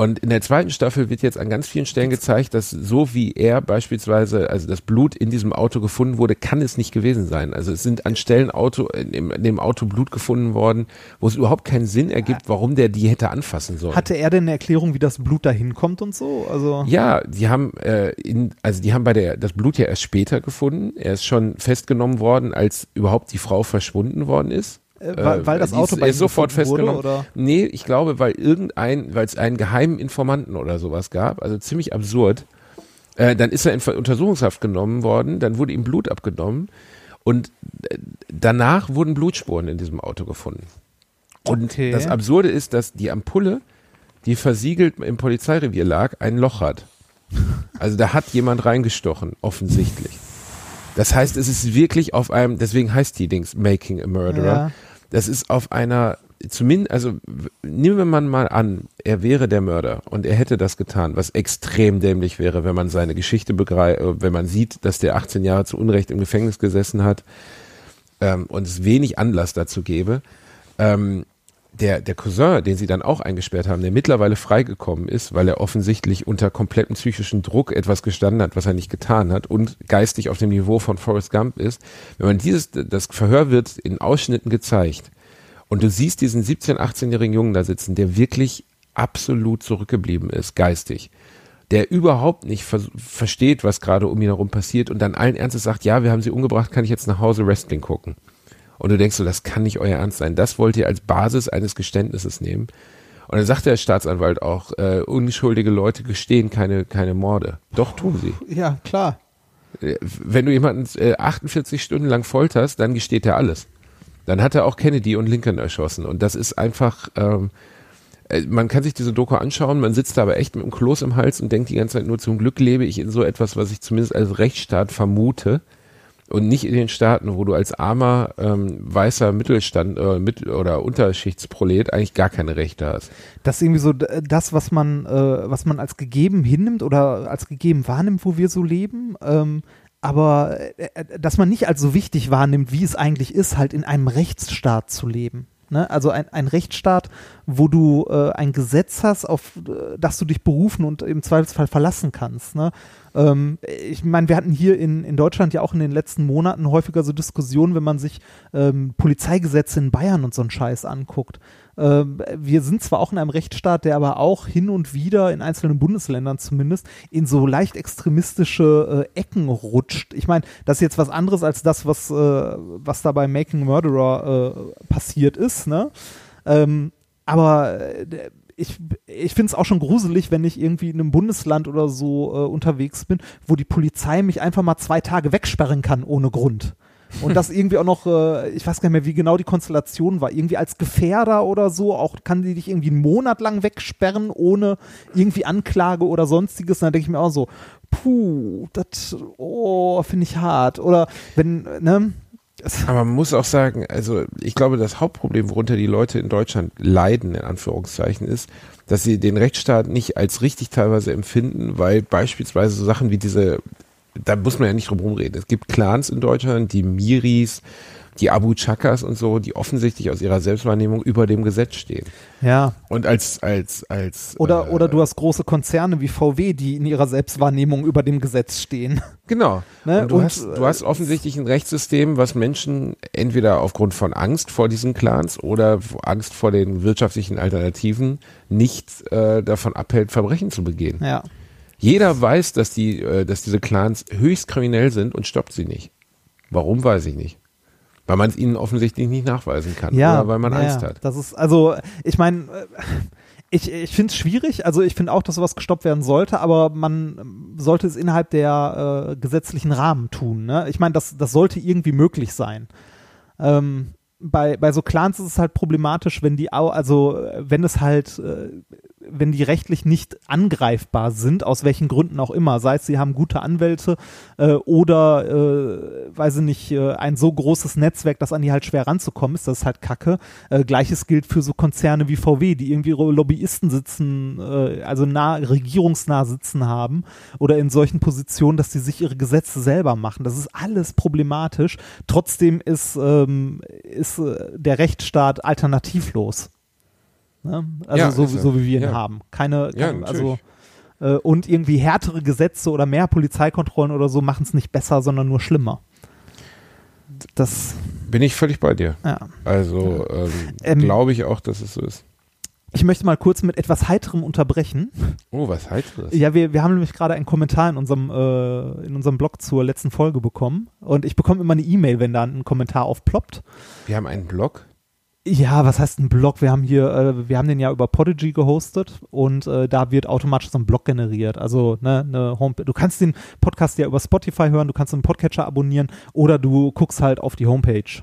Und in der zweiten Staffel wird jetzt an ganz vielen Stellen gezeigt, dass so wie er beispielsweise, also das Blut in diesem Auto gefunden wurde, kann es nicht gewesen sein. Also es sind an Stellen Auto, in, dem, Auto Blut gefunden worden, wo es überhaupt keinen Sinn ergibt, warum der die hätte anfassen sollen. Hatte er denn eine Erklärung, wie das Blut dahin kommt und so? Also Ja, die haben, äh, in, also die haben bei der das Blut ja erst später gefunden. Er ist schon festgenommen worden, als überhaupt die Frau verschwunden worden ist. Äh, weil, weil das Auto ist, bei er ihm ist sofort gefunden wurde, festgenommen. oder? Nee, ich glaube, weil irgendein, weil es einen geheimen Informanten oder sowas gab, also ziemlich absurd. Äh, dann ist er in Untersuchungshaft genommen worden, dann wurde ihm Blut abgenommen und äh, danach wurden Blutspuren in diesem Auto gefunden. Und Okay. das Absurde ist, dass die Ampulle, die versiegelt im Polizeirevier lag, ein Loch hat. Also da hat jemand reingestochen, offensichtlich. Das heißt, es ist wirklich auf einem, deswegen heißt die Dings Making a Murderer. Ja. Das ist auf einer, zumindest, also nehmen wir mal an, er wäre der Mörder und er hätte das getan, was extrem dämlich wäre, wenn man seine Geschichte begreift, wenn man sieht, dass der 18 Jahre zu Unrecht im Gefängnis gesessen hat ähm, und es wenig Anlass dazu gäbe. Ähm, der, der Cousin, den sie dann auch eingesperrt haben, der mittlerweile freigekommen ist, weil er offensichtlich unter komplettem psychischen Druck etwas gestanden hat, was er nicht getan hat und geistig auf dem Niveau von Forrest Gump ist. Wenn man dieses, das Verhör wird in Ausschnitten gezeigt und du siehst diesen 17-, 18-jährigen Jungen da sitzen, der wirklich absolut zurückgeblieben ist, geistig der überhaupt nicht ver versteht, was gerade um ihn herum passiert und dann allen Ernstes sagt, ja, wir haben sie umgebracht, kann ich jetzt nach Hause Wrestling gucken. Und du denkst so, das kann nicht euer Ernst sein. Das wollt ihr als Basis eines Geständnisses nehmen. Und dann sagt der Staatsanwalt auch, äh, unschuldige Leute gestehen keine, keine Morde. Doch tun sie. Ja, klar. Äh, Wenn du jemanden äh, 48 Stunden lang folterst, dann gesteht er alles. Dann hat er auch Kennedy und Lincoln erschossen. Und das ist einfach, ähm, äh, man kann sich diese Doku anschauen, man sitzt da aber echt mit dem Kloß im Hals und denkt die ganze Zeit nur, zum Glück lebe ich in so etwas, was ich zumindest als Rechtsstaat vermute und nicht in den Staaten, wo du als armer ähm, weißer Mittelstand äh, mit oder Unterschichtsprolet eigentlich gar keine Rechte hast. Das ist irgendwie so das, was man, äh, was man als gegeben hinnimmt oder als gegeben wahrnimmt, wo wir so leben. Ähm, aber äh, äh, dass man nicht als so wichtig wahrnimmt, wie es eigentlich ist, halt in einem Rechtsstaat zu leben. Ne? Also ein, ein Rechtsstaat, wo du äh, ein Gesetz hast, auf äh, das du dich berufen und im Zweifelsfall verlassen kannst. Ne? Ähm, ich meine, wir hatten hier in, in Deutschland ja auch in den letzten Monaten häufiger so Diskussionen, wenn man sich ähm, Polizeigesetze in Bayern und so einen Scheiß anguckt. Ähm, wir sind zwar auch in einem Rechtsstaat, der aber auch hin und wieder in einzelnen Bundesländern zumindest in so leicht extremistische äh, Ecken rutscht. Ich meine, das ist jetzt was anderes als das, was, äh, was da bei Making Murderer äh, passiert ist, ne? Ähm, aber ich, ich finde es auch schon gruselig, wenn ich irgendwie in einem Bundesland oder so äh, unterwegs bin, wo die Polizei mich einfach mal zwei Tage wegsperren kann ohne Grund. Und das irgendwie auch noch, äh, ich weiß gar nicht mehr, wie genau die Konstellation war, irgendwie als Gefährder oder so, auch kann die dich irgendwie einen Monat lang wegsperren, ohne irgendwie Anklage oder sonstiges. Und dann denke ich mir auch so, puh, das, oh, finde ich hart. Oder wenn, ne? Aber man muss auch sagen, also ich glaube, das Hauptproblem, worunter die Leute in Deutschland leiden, in Anführungszeichen, ist, dass sie den Rechtsstaat nicht als richtig teilweise empfinden, weil beispielsweise so Sachen wie diese, da muss man ja nicht drum rumreden. Es gibt Clans in Deutschland, die Miris, die Abu Chakas und so, die offensichtlich aus ihrer Selbstwahrnehmung über dem Gesetz stehen. Ja. Und als, als, als Oder, äh, oder du hast große Konzerne wie VW, die in ihrer Selbstwahrnehmung über dem Gesetz stehen. Genau. Ne? Und du, Und, hast, du hast offensichtlich ein Rechtssystem, was Menschen entweder aufgrund von Angst vor diesen Clans oder Angst vor den wirtschaftlichen Alternativen nicht äh, davon abhält, Verbrechen zu begehen. Ja. Jeder weiß, dass die, äh, dass diese Clans höchst kriminell sind und stoppt sie nicht. Warum weiß ich nicht. Weil man es ihnen offensichtlich nicht nachweisen kann Ja, oder weil man ja, Angst hat. Das ist, also, ich meine, äh, ich, ich finde es schwierig. Also, ich finde auch, dass sowas gestoppt werden sollte, aber man sollte es innerhalb der äh, gesetzlichen Rahmen tun. Ne? Ich meine, das, das sollte irgendwie möglich sein. Ähm, bei, bei so Clans ist es halt problematisch, wenn die, also, wenn es halt, äh, wenn die rechtlich nicht angreifbar sind, aus welchen Gründen auch immer, sei es sie haben gute Anwälte äh, oder, äh, weiß ich nicht, äh, ein so großes Netzwerk, dass an die halt schwer ranzukommen ist, das ist halt Kacke. Äh, Gleiches gilt für so Konzerne wie VW, die irgendwie ihre Lobbyisten sitzen, äh, also nah, regierungsnah sitzen haben oder in solchen Positionen, dass die sich ihre Gesetze selber machen. Das ist alles problematisch. Trotzdem ist, ähm, ist äh, der Rechtsstaat alternativlos. Ne? Also Ja, so, er. so wie wir ihn Ja. haben. Keine, Ja, keine also natürlich. äh, und irgendwie härtere Gesetze oder mehr Polizeikontrollen oder so machen es nicht besser, sondern nur schlimmer. Das, Bin ich völlig bei dir. ja. Also ähm, Ähm, glaube ich auch, dass es so ist. Ich möchte mal kurz mit etwas Heiterem unterbrechen. Oh, was heiteres. Ja, wir, wir haben nämlich gerade einen Kommentar in unserem, äh, in unserem Blog zur letzten Folge bekommen. Und ich bekomme immer eine E-Mail, wenn da ein Kommentar aufploppt. Wir haben einen Blog. Ja, was heißt ein Blog? Wir haben hier, äh, wir haben den ja über Podigy gehostet und äh, da wird automatisch so ein Blog generiert. Also ne, eine Homepage. Du kannst den Podcast ja über Spotify hören, du kannst einen Podcatcher abonnieren oder du guckst halt auf die Homepage.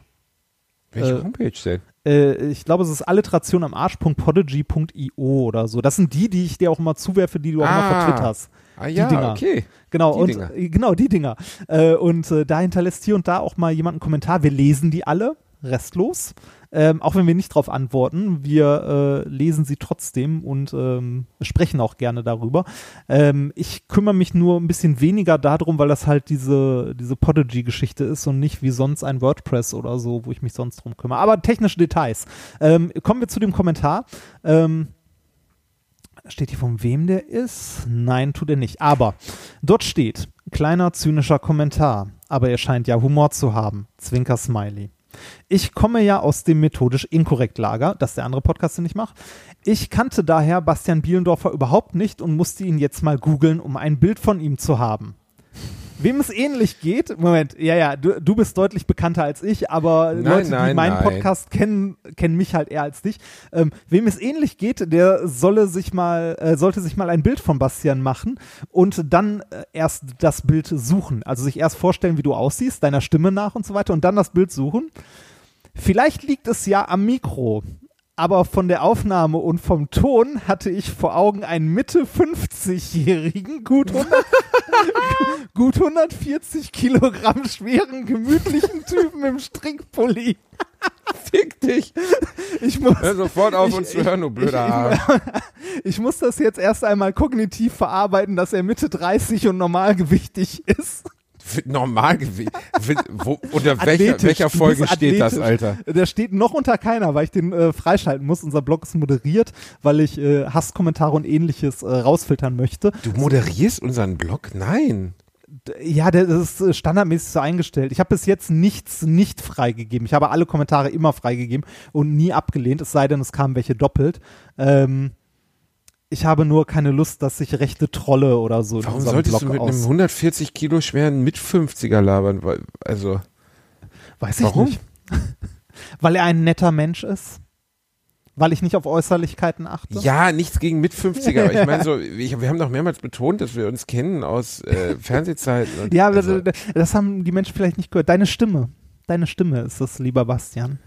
Welche Äh, Homepage denn? Äh, ich glaube, es ist alliteration am Arsch.podigy.io oder so. Das sind die, die ich dir auch immer zuwerfe, die du auch immer Ah. vertwitterst. Ah die ja, Dinger. okay. Genau, Die und Dinger. äh, genau, die Dinger. Äh, und äh, da hinterlässt hier und da auch mal jemand einen Kommentar. Wir lesen die alle, restlos. Ähm, auch wenn wir nicht darauf antworten, wir äh, lesen sie trotzdem und ähm, sprechen auch gerne darüber. Ähm, ich kümmere mich nur ein bisschen weniger darum, weil das halt diese, diese Podigy-Geschichte ist und nicht wie sonst ein WordPress oder so, wo ich mich sonst drum kümmere. Aber technische Details. Ähm, kommen wir zu dem Kommentar. Ähm, Steht hier von wem der ist? Nein, tut er nicht. Aber dort steht, kleiner zynischer Kommentar, aber er scheint ja Humor zu haben. Zwinker Smiley. Ich komme ja aus dem methodisch inkorrekt Lager, das der andere Podcast, den ich mache. Ich kannte daher Bastian Bielendorfer überhaupt nicht und musste ihn jetzt mal googeln, um ein Bild von ihm zu haben. Wem es ähnlich geht, Moment, ja, ja, du, du bist deutlich bekannter als ich, aber Nein, Leute, die nein, meinen nein. Podcast kennen, kennen mich halt eher als dich. Ähm, wem es ähnlich geht, der solle sich mal, äh, sollte sich mal ein Bild von Bastian machen und dann äh, erst das Bild suchen. Also sich erst vorstellen, wie du aussiehst, deiner Stimme nach und so weiter und dann das Bild suchen. Vielleicht liegt es ja am Mikro. Aber von der Aufnahme und vom Ton hatte ich vor Augen einen Mitte 50-jährigen, gut 100, gut 140 Kilogramm schweren, gemütlichen Typen im Strickpulli. Fick dich. Ich muss, Hör sofort auf Ich- uns zu hören, du blöder ich- Arsch. ich muss das jetzt erst einmal kognitiv verarbeiten, dass er Mitte 30 und normalgewichtig ist. Normalgewicht. Wo, unter welcher, welcher Folge steht das. Alter? Der steht noch unter keiner, weil ich den äh, freischalten muss. Unser Blog ist moderiert, weil ich äh, Hasskommentare und ähnliches äh, rausfiltern möchte. Du moderierst unseren Blog? Nein. Ja, das ist äh, standardmäßig so eingestellt. Ich habe bis jetzt nichts nicht freigegeben. Ich habe alle Kommentare immer freigegeben und nie abgelehnt, es sei denn, es kamen welche doppelt. Ähm, ich habe nur keine Lust, dass sich rechte Trolle oder so Warum solltest Blog du mit einem 140 Kilo schweren Mit-50er labern? Weil- Also, Weiß ich Warum? nicht. Weil er ein netter Mensch ist. Weil ich nicht auf Äußerlichkeiten achte. ja, nichts gegen Mit-50er. aber ich meine so, ich, wir haben doch mehrmals betont, dass wir uns kennen aus äh, Fernsehzeiten. Und, Ja, also, das haben die Menschen vielleicht nicht gehört. Deine Stimme. Deine Stimme ist es, lieber Bastian.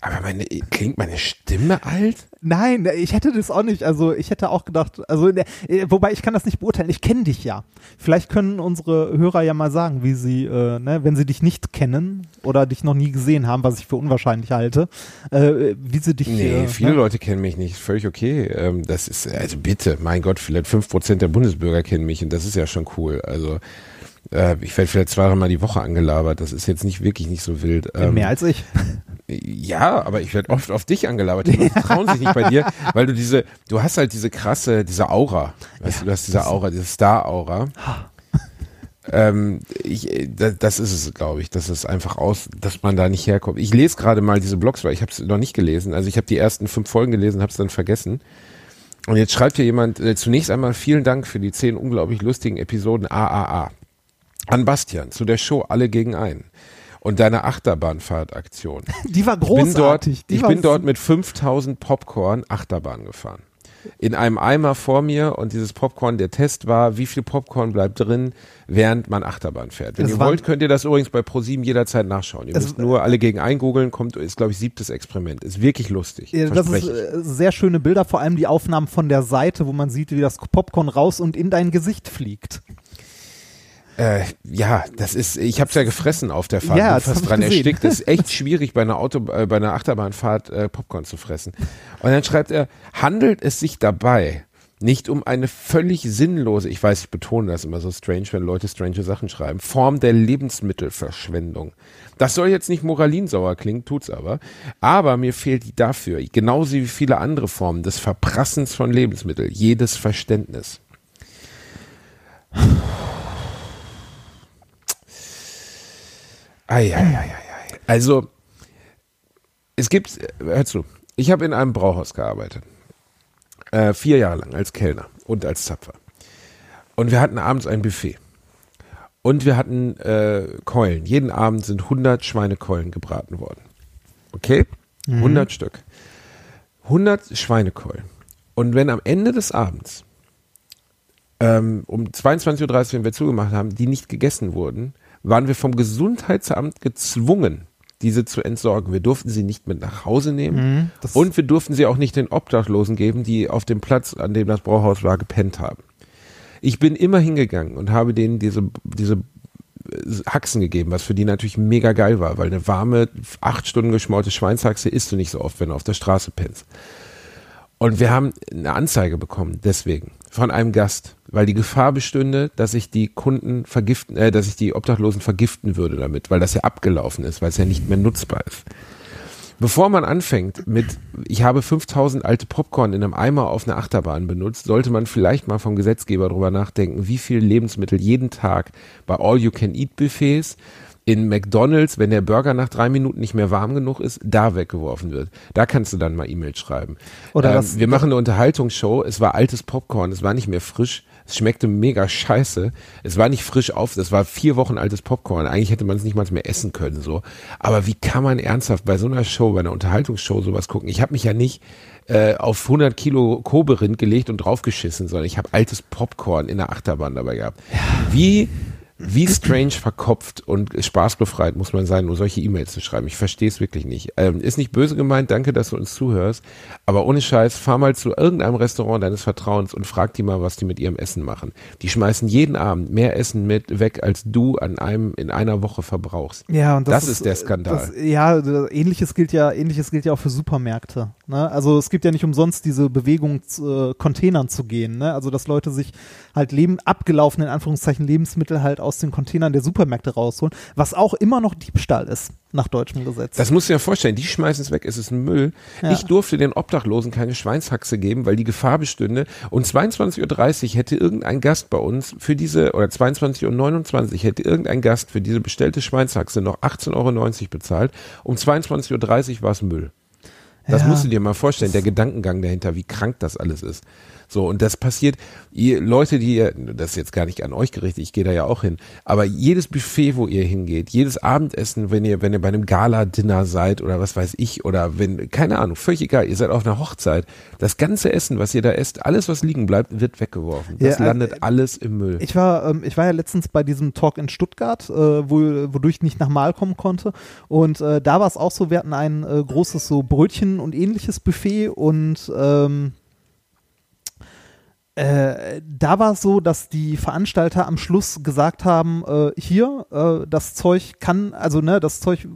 aber meine, klingt meine Stimme alt? Nein, ich hätte das auch nicht. Also ich hätte auch gedacht, also äh, wobei ich kann das nicht beurteilen. Ich kenne dich ja. Vielleicht können unsere Hörer ja mal sagen, wie sie, äh, ne, wenn sie dich nicht kennen oder dich noch nie gesehen haben, was ich für unwahrscheinlich halte, äh, wie sie dich. Nee, äh, viele ne? Leute kennen mich nicht. Völlig okay. Ähm, das ist, also bitte, mein Gott, vielleicht fünf Prozent der Bundesbürger kennen mich und das ist ja schon cool. Also, äh, ich werde vielleicht zweimal die Woche angelabert. Das ist jetzt nicht wirklich nicht so wild. Ähm, Mehr als ich. Ja, aber ich werde oft auf dich angelabert. Die trauen sich nicht bei dir, weil du diese, du hast halt diese krasse, diese Aura. Weißt Ja, du, du hast diese Aura, diese Star-Aura. ähm, ich, äh, da- das ist es, glaube ich, dass es einfach aus, dass man da nicht herkommt. Ich lese gerade mal diese Blogs, weil ich habe es noch nicht gelesen. Also ich habe die ersten fünf Folgen gelesen, habe es dann vergessen. Und jetzt schreibt hier jemand, äh, zunächst einmal vielen Dank für die zehn unglaublich lustigen Episoden AAA. An Bastian, zu der Show Alle gegen ein. Und deine Achterbahnfahrtaktion. Die war Ich bin dort, großartig. Die ich bin dort mit 5000 Popcorn Achterbahn gefahren. in einem Eimer vor mir und dieses Popcorn, der Test war, wie viel Popcorn bleibt drin, während man Achterbahn fährt. Wenn Es ihr wollt, könnt ihr das übrigens bei ProSieben jederzeit nachschauen. Ihr müsst nur alle gegen eingoogeln, kommt, ist glaube ich siebtes Experiment. Ist wirklich lustig. Ja, Das ist äh, sehr schöne Bilder, vor allem die Aufnahmen von der Seite, wo man sieht, wie das Popcorn raus und in dein Gesicht fliegt. Äh, ja, das ist, ich habe es ja gefressen auf der Fahrt, Ja, bin hab fast dran gesehen. erstickt. Das ist echt schwierig bei einer Auto, äh, bei einer Achterbahnfahrt äh, Popcorn zu fressen. Und dann schreibt er, handelt es sich dabei nicht um eine völlig sinnlose, ich weiß, ich betone das immer so strange, wenn Leute strange Sachen schreiben, Form der Lebensmittelverschwendung. Das soll jetzt nicht moralinsauer klingen, tut's aber. Aber mir fehlt die dafür, genauso wie viele andere Formen des Verprassens von Lebensmitteln, jedes Verständnis. Eieieiei. Also, es gibt, äh, hör zu, ich habe in einem Brauhaus gearbeitet. Äh, vier Jahre lang als Kellner und als Zapfer. Und wir hatten abends ein Buffet. Und wir hatten äh, Keulen. Jeden Abend sind 100 Schweinekeulen gebraten worden. Okay? 100 Stück. 100 Schweinekeulen. Und wenn am Ende des Abends ähm, um 22.30 Uhr, wenn wir zugemacht haben, die nicht gegessen wurden, waren wir vom Gesundheitsamt gezwungen, diese zu entsorgen. Wir durften sie nicht mit nach Hause nehmen das- und wir durften sie auch nicht den Obdachlosen geben, die auf dem Platz, an dem das Brauhaus war, gepennt haben. Ich bin immer hingegangen und habe denen diese, diese äh, Haxen gegeben, was für die natürlich mega geil war, weil eine warme, acht Stunden geschmorte Schweinshaxe isst du nicht so oft, wenn du auf der Straße pennst. Und wir haben eine Anzeige bekommen, deswegen, von einem Gast, weil die Gefahr bestünde, dass ich die Kunden vergiften, äh, dass ich die Obdachlosen vergiften würde damit, weil das ja abgelaufen ist, weil es ja nicht mehr nutzbar ist. Bevor man anfängt mit, ich habe 5000 alte Popcorn in einem Eimer auf einer Achterbahn benutzt, sollte man vielleicht mal vom Gesetzgeber drüber nachdenken, wie viel Lebensmittel jeden Tag bei All-You-Can-Eat-Buffets in McDonalds, wenn der Burger nach drei Minuten nicht mehr warm genug ist, da weggeworfen wird. Da kannst du dann mal E-Mails schreiben. Oder ähm, das- wir machen eine Unterhaltungsshow. Es war altes Popcorn. Es war nicht mehr frisch. Es schmeckte mega scheiße. Es war nicht frisch auf. Das war vier Wochen altes Popcorn. Eigentlich hätte man es nicht mal mehr essen können, so. Aber wie kann man ernsthaft bei so einer Show, bei einer Unterhaltungsshow sowas gucken? Ich habe mich ja nicht äh, auf 100 Kilo Koberind gelegt und draufgeschissen, sondern ich habe altes Popcorn in der Achterbahn dabei gehabt. Wie wie strange verkopft und spaßbefreit muss man sein, nur solche E-Mails zu schreiben. Ich verstehe es wirklich nicht. Ähm, ist nicht böse gemeint, danke, dass du uns zuhörst. Aber ohne Scheiß, fahr mal zu irgendeinem Restaurant deines Vertrauens und frag die mal, was die mit ihrem Essen machen. Die schmeißen jeden Abend mehr Essen mit weg, als du an einem in einer Woche verbrauchst. Ja, und das, Das ist der Skandal. Das, ja, ähnliches gilt ja, ähnliches gilt ja auch für Supermärkte. Ne? Also es gibt ja nicht umsonst diese Bewegung, zu, äh, Containern zu gehen. Ne? Also dass Leute sich halt leben, abgelaufene in Anführungszeichen Lebensmittel halt aus den Containern der Supermärkte rausholen, was auch immer noch Diebstahl ist nach deutschem Gesetz. Das musst du dir vorstellen, die schmeißen es weg, es ist Müll. Ja. Ich durfte den Obdachlosen keine Schweinshaxe geben, weil die Gefahr bestünde. Und 22.30 Uhr hätte irgendein Gast bei uns für diese, oder 22.29 Uhr hätte irgendein Gast für diese bestellte Schweinshaxe noch 18,90 Euro bezahlt. Um 22.30 Uhr war es Müll. Das Ja. musst du dir mal vorstellen, der Gedankengang dahinter, wie krank das alles ist. So, und das passiert, ihr Leute, die ihr, das ist jetzt gar nicht an euch gerichtet, ich gehe da ja auch hin, aber jedes Buffet, wo ihr hingeht, jedes Abendessen, wenn ihr, wenn ihr bei einem Gala-Dinner seid oder was weiß ich, oder wenn, keine Ahnung, völlig egal, ihr seid auf einer Hochzeit, das ganze Essen, was ihr da esst, alles, was liegen bleibt, wird weggeworfen. Das Ja, äh, landet alles im Müll. Ich war, ähm, ich war ja letztens bei diesem Talk in Stuttgart, äh, wo, wodurch ich nicht nach Mal kommen konnte. Und äh, da war es auch so, wir hatten ein äh, großes so Brötchen und ähnliches Buffet und ähm, äh, da war es so, dass die Veranstalter am Schluss gesagt haben, äh, hier, äh, das Zeug kann, also ne, das Zeug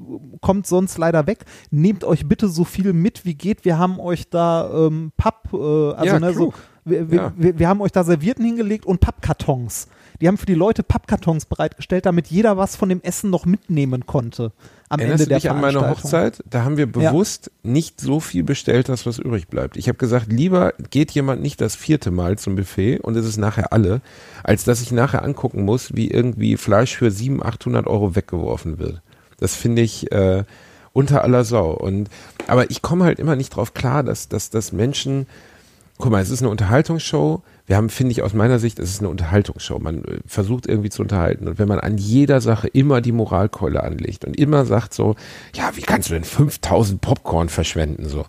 kommt sonst leider weg. Nehmt euch bitte so viel mit, wie geht. Wir haben euch da ähm, Papp, äh, also Ja, ne, so, klug. wir, wir, Ja. wir, wir haben euch da Servierten hingelegt und Pappkartons. Die haben für die Leute Pappkartons bereitgestellt, damit jeder was von dem Essen noch mitnehmen konnte. Am Erinnerst Ende du der dich an meine. Hochzeit? Da haben wir bewusst nicht so viel bestellt, dass was übrig bleibt. Ich habe gesagt, lieber geht jemand nicht das vierte Mal zum Buffet und es ist nachher alle, als dass ich nachher angucken muss, wie irgendwie Fleisch für 700, 800 Euro weggeworfen wird. Das finde ich äh, unter aller Sau. Und aber ich komme halt immer nicht drauf klar, dass, dass, dass Menschen guck mal, es ist eine Unterhaltungsshow. Wir haben, finde ich, aus meiner Sicht, es ist eine Unterhaltungsshow. Man äh, versucht irgendwie zu unterhalten. Und wenn man an jeder Sache immer die Moralkeule anlegt und immer sagt so, ja, wie kannst du denn 5000 Popcorn verschwenden? So,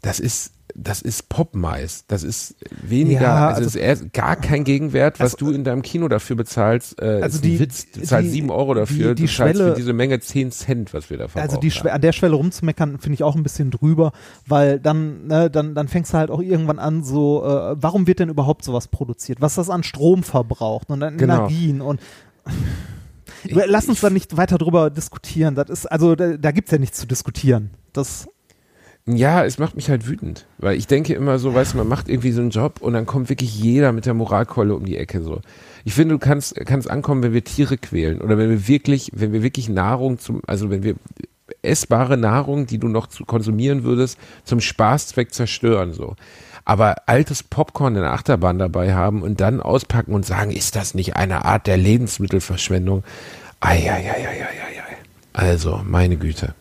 das ist, das ist Popmais. Das ist weniger, Ja, also, also- es ist gar kein Gegenwert, was Also- du in deinem Kino dafür bezahlst. Äh, Also die- Witz. Du zahlst sieben Euro dafür, die- die du Schwelle- für diese Menge zehn Cent, was wir da verbraucht Also die haben. an der Schwelle rumzumeckern, finde ich auch ein bisschen drüber, weil dann, ne, dann, dann fängst du halt auch irgendwann an, so, äh, warum wird denn überhaupt sowas produziert? Was das an Strom verbraucht und an Genau. Energien und Ich- lass uns da nicht weiter drüber diskutieren. Das ist, also da, da gibt's ja nichts zu diskutieren. Das, Ja, es macht mich halt wütend, weil ich denke immer so, weißt du, man macht irgendwie so einen Job und dann kommt wirklich jeder mit der Moralkeule um die Ecke so. Ich finde, du kannst kannst ankommen, wenn wir Tiere quälen oder wenn wir wirklich, wenn wir wirklich Nahrung zum, also wenn wir essbare Nahrung, die du noch zu konsumieren würdest, zum Spaßzweck zerstören so. Aber altes Popcorn in der Achterbahn dabei haben und dann auspacken und sagen, ist das nicht eine Art der Lebensmittelverschwendung? Eieieiei. Also, meine Güte.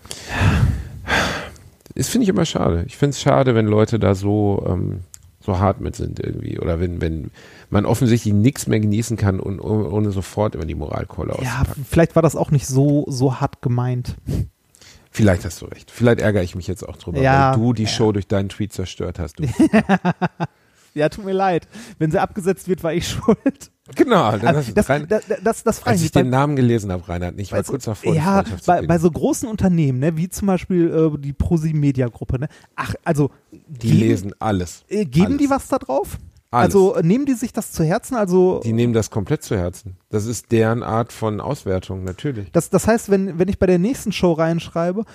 Das finde ich immer schade. Ich finde es schade, wenn Leute da so, ähm, so hart mit sind irgendwie. Oder wenn, wenn man offensichtlich nichts mehr genießen kann und ohne, sofort immer die Moralkeule ja, vielleicht war das auch nicht so, so hart gemeint. Vielleicht hast du recht. Vielleicht ärgere ich mich jetzt auch drüber, Ja, weil du die ja. Show durch deinen Tweet zerstört hast. Du. Ja, tut mir leid. Wenn sie abgesetzt wird, war ich schuld. genau, dann Also, hast du das, rein, das, das, das frage als ich ich mich. den Namen gelesen habe, Reinhard, ich war Also, kurz davor, ja, bei, bei so großen Unternehmen, ne, wie zum Beispiel äh, die ProSieben-Media-Gruppe, ne? Ach, also die geben, lesen alles. äh, geben alles. die was da drauf? Alles. Also äh, nehmen die sich das zu Herzen? Also Die nehmen das komplett zu Herzen. Das ist deren Art von Auswertung, natürlich. das, das heißt, wenn, wenn ich bei der nächsten Show reinschreibe,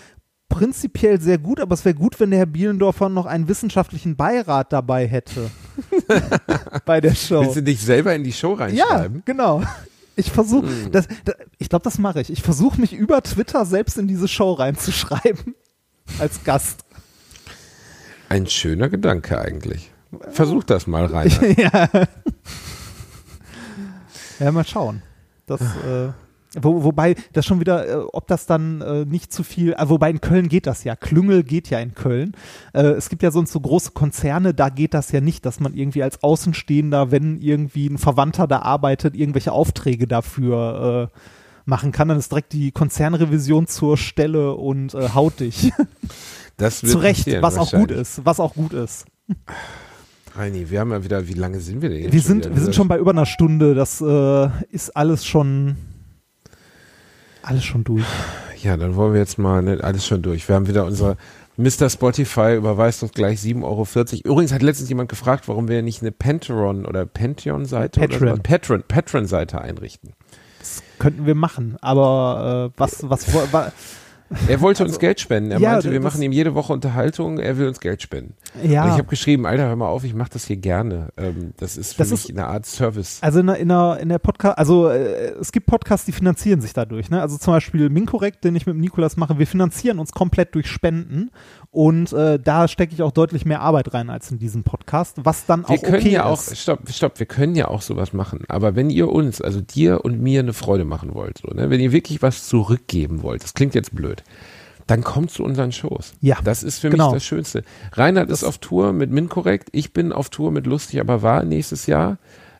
prinzipiell sehr gut, aber es wäre gut, wenn der Herr Bielendorfer noch einen wissenschaftlichen Beirat dabei hätte. bei der Show. Willst du dich selber in die Show Ja, reinschreiben? genau. Ich versuche, Hm. das, das, ich glaube, das mache ich. Ich versuche mich über Twitter selbst in diese Show reinzuschreiben. Als Gast. Ein schöner Gedanke eigentlich. Versuch das mal, Reinhard. ja. ja, mal schauen. Das, äh, wo, wobei, das schon wieder, äh, ob das dann äh, nicht zu viel, äh, wobei in Köln geht das ja. Klüngel geht ja in Köln. Äh, es gibt ja sonst so große Konzerne, da geht das ja nicht, dass man irgendwie als Außenstehender, wenn irgendwie ein Verwandter da arbeitet, irgendwelche Aufträge dafür äh, machen kann. Dann ist direkt die Konzernrevision zur Stelle und haut dich. Das wird Zu Recht, was auch gut ist. Was auch gut ist. Reini, wir haben ja wieder, wie lange sind wir denn jetzt Wir sind, wir sind schon bei über einer Stunde. Das äh, ist alles schon alles schon durch. Ja, dann wollen wir jetzt mal, ne, alles schon durch. Wir haben wieder unsere Mr. Spotify überweist uns gleich 7,40 Euro. Übrigens hat letztens jemand gefragt, warum wir nicht eine Pantheon oder Pantheon-Seite oder Patreon. so, Patreon, Patreon-Seite einrichten. Das könnten wir machen. Aber äh, was, was, wo- wa, Er wollte uns Geld spenden. Er Also, ja, meinte, wir machen ihm jede Woche Unterhaltung, er will uns Geld spenden. Und ja. ich habe geschrieben, Alter, hör mal auf, ich mache das hier gerne. Ähm, das ist für Das mich ist- eine Art Service. Also in der, in der, in der Podcast, also äh, es gibt Podcasts, die finanzieren sich dadurch. Ne? Also zum Beispiel Minkorrekt, den ich mit dem Nikolas mache, wir finanzieren uns komplett durch Spenden und äh, da stecke ich auch deutlich mehr Arbeit rein als in diesem Podcast, was dann Wir auch können okay ja auch, ist. stopp, stopp, wir können ja auch sowas machen. Aber wenn ihr uns, also dir und mir eine Freude machen wollt, so, ne, wenn ihr wirklich was zurückgeben wollt, das klingt jetzt blöd, dann kommt zu unseren Shows. Ja, Das ist für genau. mich das Schönste. Reinhard ist auf Tour mit Minkorrekt, ich bin auf Tour mit Lustig, aber wahr nächstes Jahr.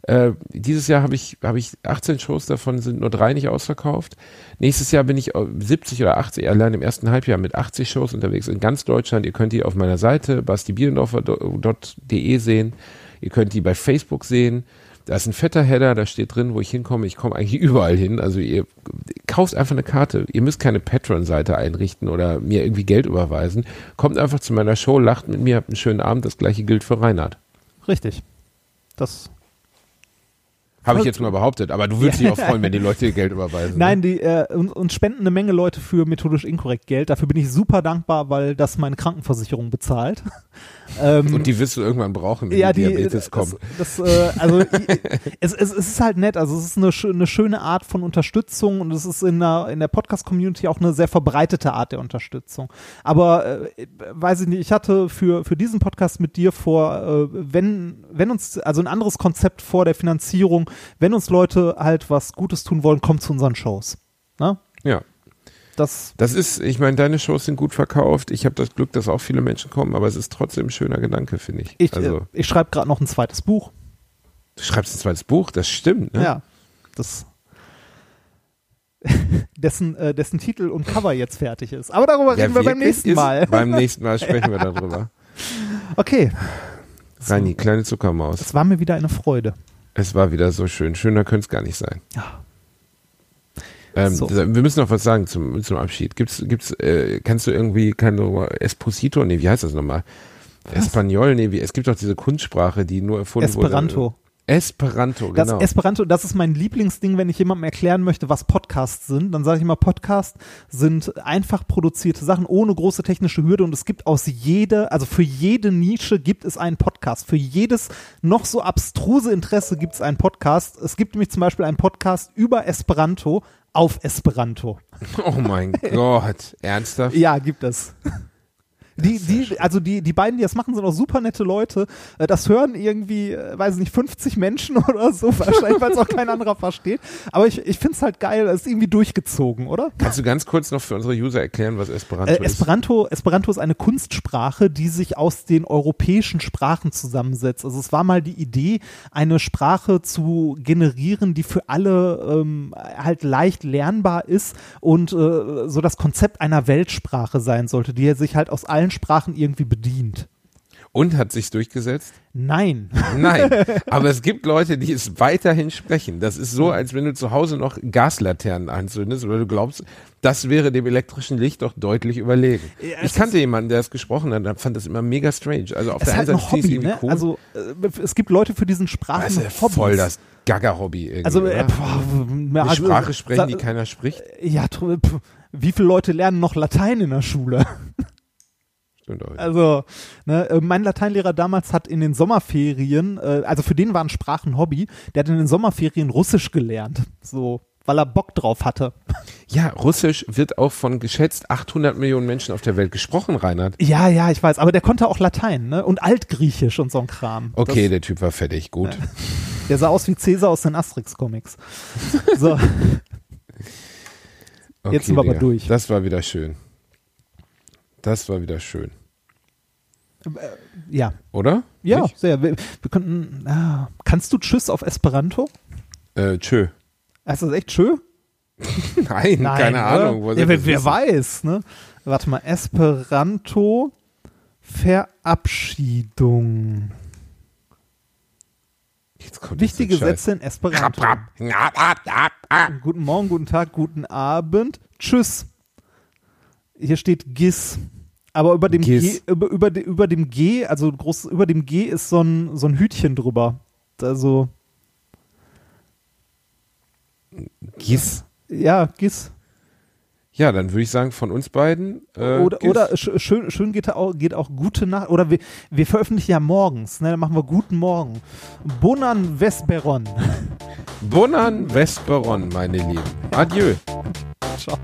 Äh, dieses Jahr habe ich, habe ich 18 Shows, davon sind nur drei nicht ausverkauft. Nächstes Jahr bin ich äh, 70 oder 80, allein im ersten Halbjahr mit 80 Shows unterwegs in ganz Deutschland. Ihr könnt die auf meiner Seite bastibielendorfer.de sehen. Ihr könnt die bei Facebook sehen. Da ist ein fetter Header, da steht drin, wo ich hinkomme. Ich komme eigentlich überall hin. Also ihr kauft einfach eine Karte. Ihr müsst keine Patreon-Seite einrichten oder mir irgendwie Geld überweisen. Kommt einfach zu meiner Show, lacht mit mir, habt einen schönen Abend. Das gleiche gilt für Reinhard. Richtig. Das Habe ich jetzt mal behauptet. Aber du würdest dich auch freuen, wenn die Leute Geld überweisen. Nein, die, äh, uns, uns spenden eine Menge Leute für methodisch inkorrekt Geld. Dafür bin ich super dankbar, weil das meine Krankenversicherung bezahlt. ähm, Ne? Und die wirst du irgendwann brauchen, wenn ja, die Diabetes das, kommt. das, äh, also es, es, es ist halt nett, also es ist eine, eine schöne Art von Unterstützung und es ist in der, in der Podcast-Community auch eine sehr verbreitete Art der Unterstützung. Aber äh, weiß ich nicht, ich hatte für, für diesen Podcast mit dir vor, äh, wenn, wenn uns, also ein anderes Konzept vor der Finanzierung, wenn uns Leute halt was Gutes tun wollen, kommt zu unseren Shows. Ne? Ja. Das, Das ist, ich meine, deine Shows sind gut verkauft. Ich habe das Glück, dass auch viele Menschen kommen, aber es ist trotzdem ein schöner Gedanke, finde ich. ich, also, äh, ich schreibe gerade noch ein zweites Buch. du schreibst ein zweites Buch, das stimmt. Ne? Ja, das dessen, äh, dessen Titel und Cover jetzt fertig ist. Aber darüber Ja, reden wir beim nächsten Mal. Beim nächsten Mal sprechen wir darüber. Okay, Rani, kleine Zuckermaus. es war mir wieder eine Freude. Es war wieder so schön. Schöner könnte es gar nicht sein. Ja. Ähm, So. Wir müssen noch was sagen zum, zum Abschied. Gibt's, gibt's, äh, kannst du irgendwie, kann du Esposito, nee, wie heißt das nochmal? Espanol, nee, wie, es gibt doch diese Kunstsprache, die nur erfunden Esperanto. wurde. Esperanto, Das genau. Esperanto, das ist mein Lieblingsding, wenn ich jemandem erklären möchte, was Podcasts sind. Dann sage ich immer, Podcasts sind einfach produzierte Sachen ohne große technische Hürde und es gibt aus jeder, also für jede Nische gibt es einen Podcast. Für jedes noch so abstruse Interesse gibt es einen Podcast. Es gibt nämlich zum Beispiel einen Podcast über Esperanto auf Esperanto. oh mein Gott, ernsthaft? Ja, gibt es. Die, die, also die, die beiden, die das machen, sind auch super nette Leute. Äh, Das hören irgendwie, äh, weiß ich nicht, 50 Menschen oder so, wahrscheinlich, weil es auch kein anderer versteht. Aber ich, ich finde es halt geil, es ist irgendwie durchgezogen, oder? Kannst du ganz kurz noch für unsere User erklären, was Esperanto Äh, Esperanto, Esperanto ist eine Kunstsprache, die sich aus den europäischen Sprachen zusammensetzt. Also es war mal die Idee, eine Sprache zu generieren, die für alle ähm, halt leicht lernbar ist und äh, so das Konzept einer Weltsprache sein sollte, die sich halt aus allen Sprachen irgendwie bedient. ist? Und hat sich durchgesetzt? Nein. Nein, aber es gibt Leute, die es weiterhin sprechen. Das ist so, als wenn du zu Hause noch Gaslaternen anzündest oder du glaubst, das wäre dem elektrischen Licht doch deutlich überlegen. Ja, ich kannte jemanden, der es gesprochen hat, und fand das immer mega strange. Also auf Es ist der halt einen ein Seite ich Hobby, es irgendwie ne? cool. Also äh, es gibt Leute für diesen das Sprachen ist ja Hobbys. voll das Gaga-Hobby irgendwie. also, äh, boah, Eine also, Sprache sprechen, die keiner spricht. Ja, wie viele Leute lernen noch Latein in der Schule? Stimmt auch. Also, ne, äh, mein Lateinlehrer damals hat in den Sommerferien, äh, also für den waren Sprachen Hobby, der hat in den Sommerferien Russisch gelernt. So, weil er Bock drauf hatte. Ja, Russisch wird auch von geschätzt 800 Millionen Menschen auf der Welt gesprochen, Reinhard. Ja, ja, ich weiß, aber der konnte auch Latein, ne? Und Altgriechisch und so ein Kram. Okay, der Typ war fertig, gut. Das, der sah aus wie Cäsar aus den Asterix-Comics. So, Okay, Jetzt sind wir aber durch. Das war wieder schön. Das war wieder schön. ja. Oder? Ja, Nicht? sehr. Wir, wir könnten, ah, kannst du Tschüss auf Esperanto? Äh, tschö. Ist das echt schön? Nein, keine oder? Ahnung. Ja, wer, wer weiß, ne? Warte mal, Esperanto Verabschiedung. Jetzt kommt Wichtige. Sätze in Esperanto. Guten Morgen, guten Tag, guten Abend. Tschüss. Hier steht GIS. Aber über dem. G, über, über, über dem G, also groß, über dem G ist so ein, so ein Hütchen drüber. Also, Gis. ja, GIS. Ja, dann würde ich sagen, von uns beiden. Äh, oder Gis. oder sch schön, schön geht auch, geht auch gute Nacht. Oder wir, wir veröffentlichen ja morgens, ne? Dann machen wir guten Morgen. Bonan Vesperon. Bonan Vesperon, meine Lieben. Adieu. Ciao.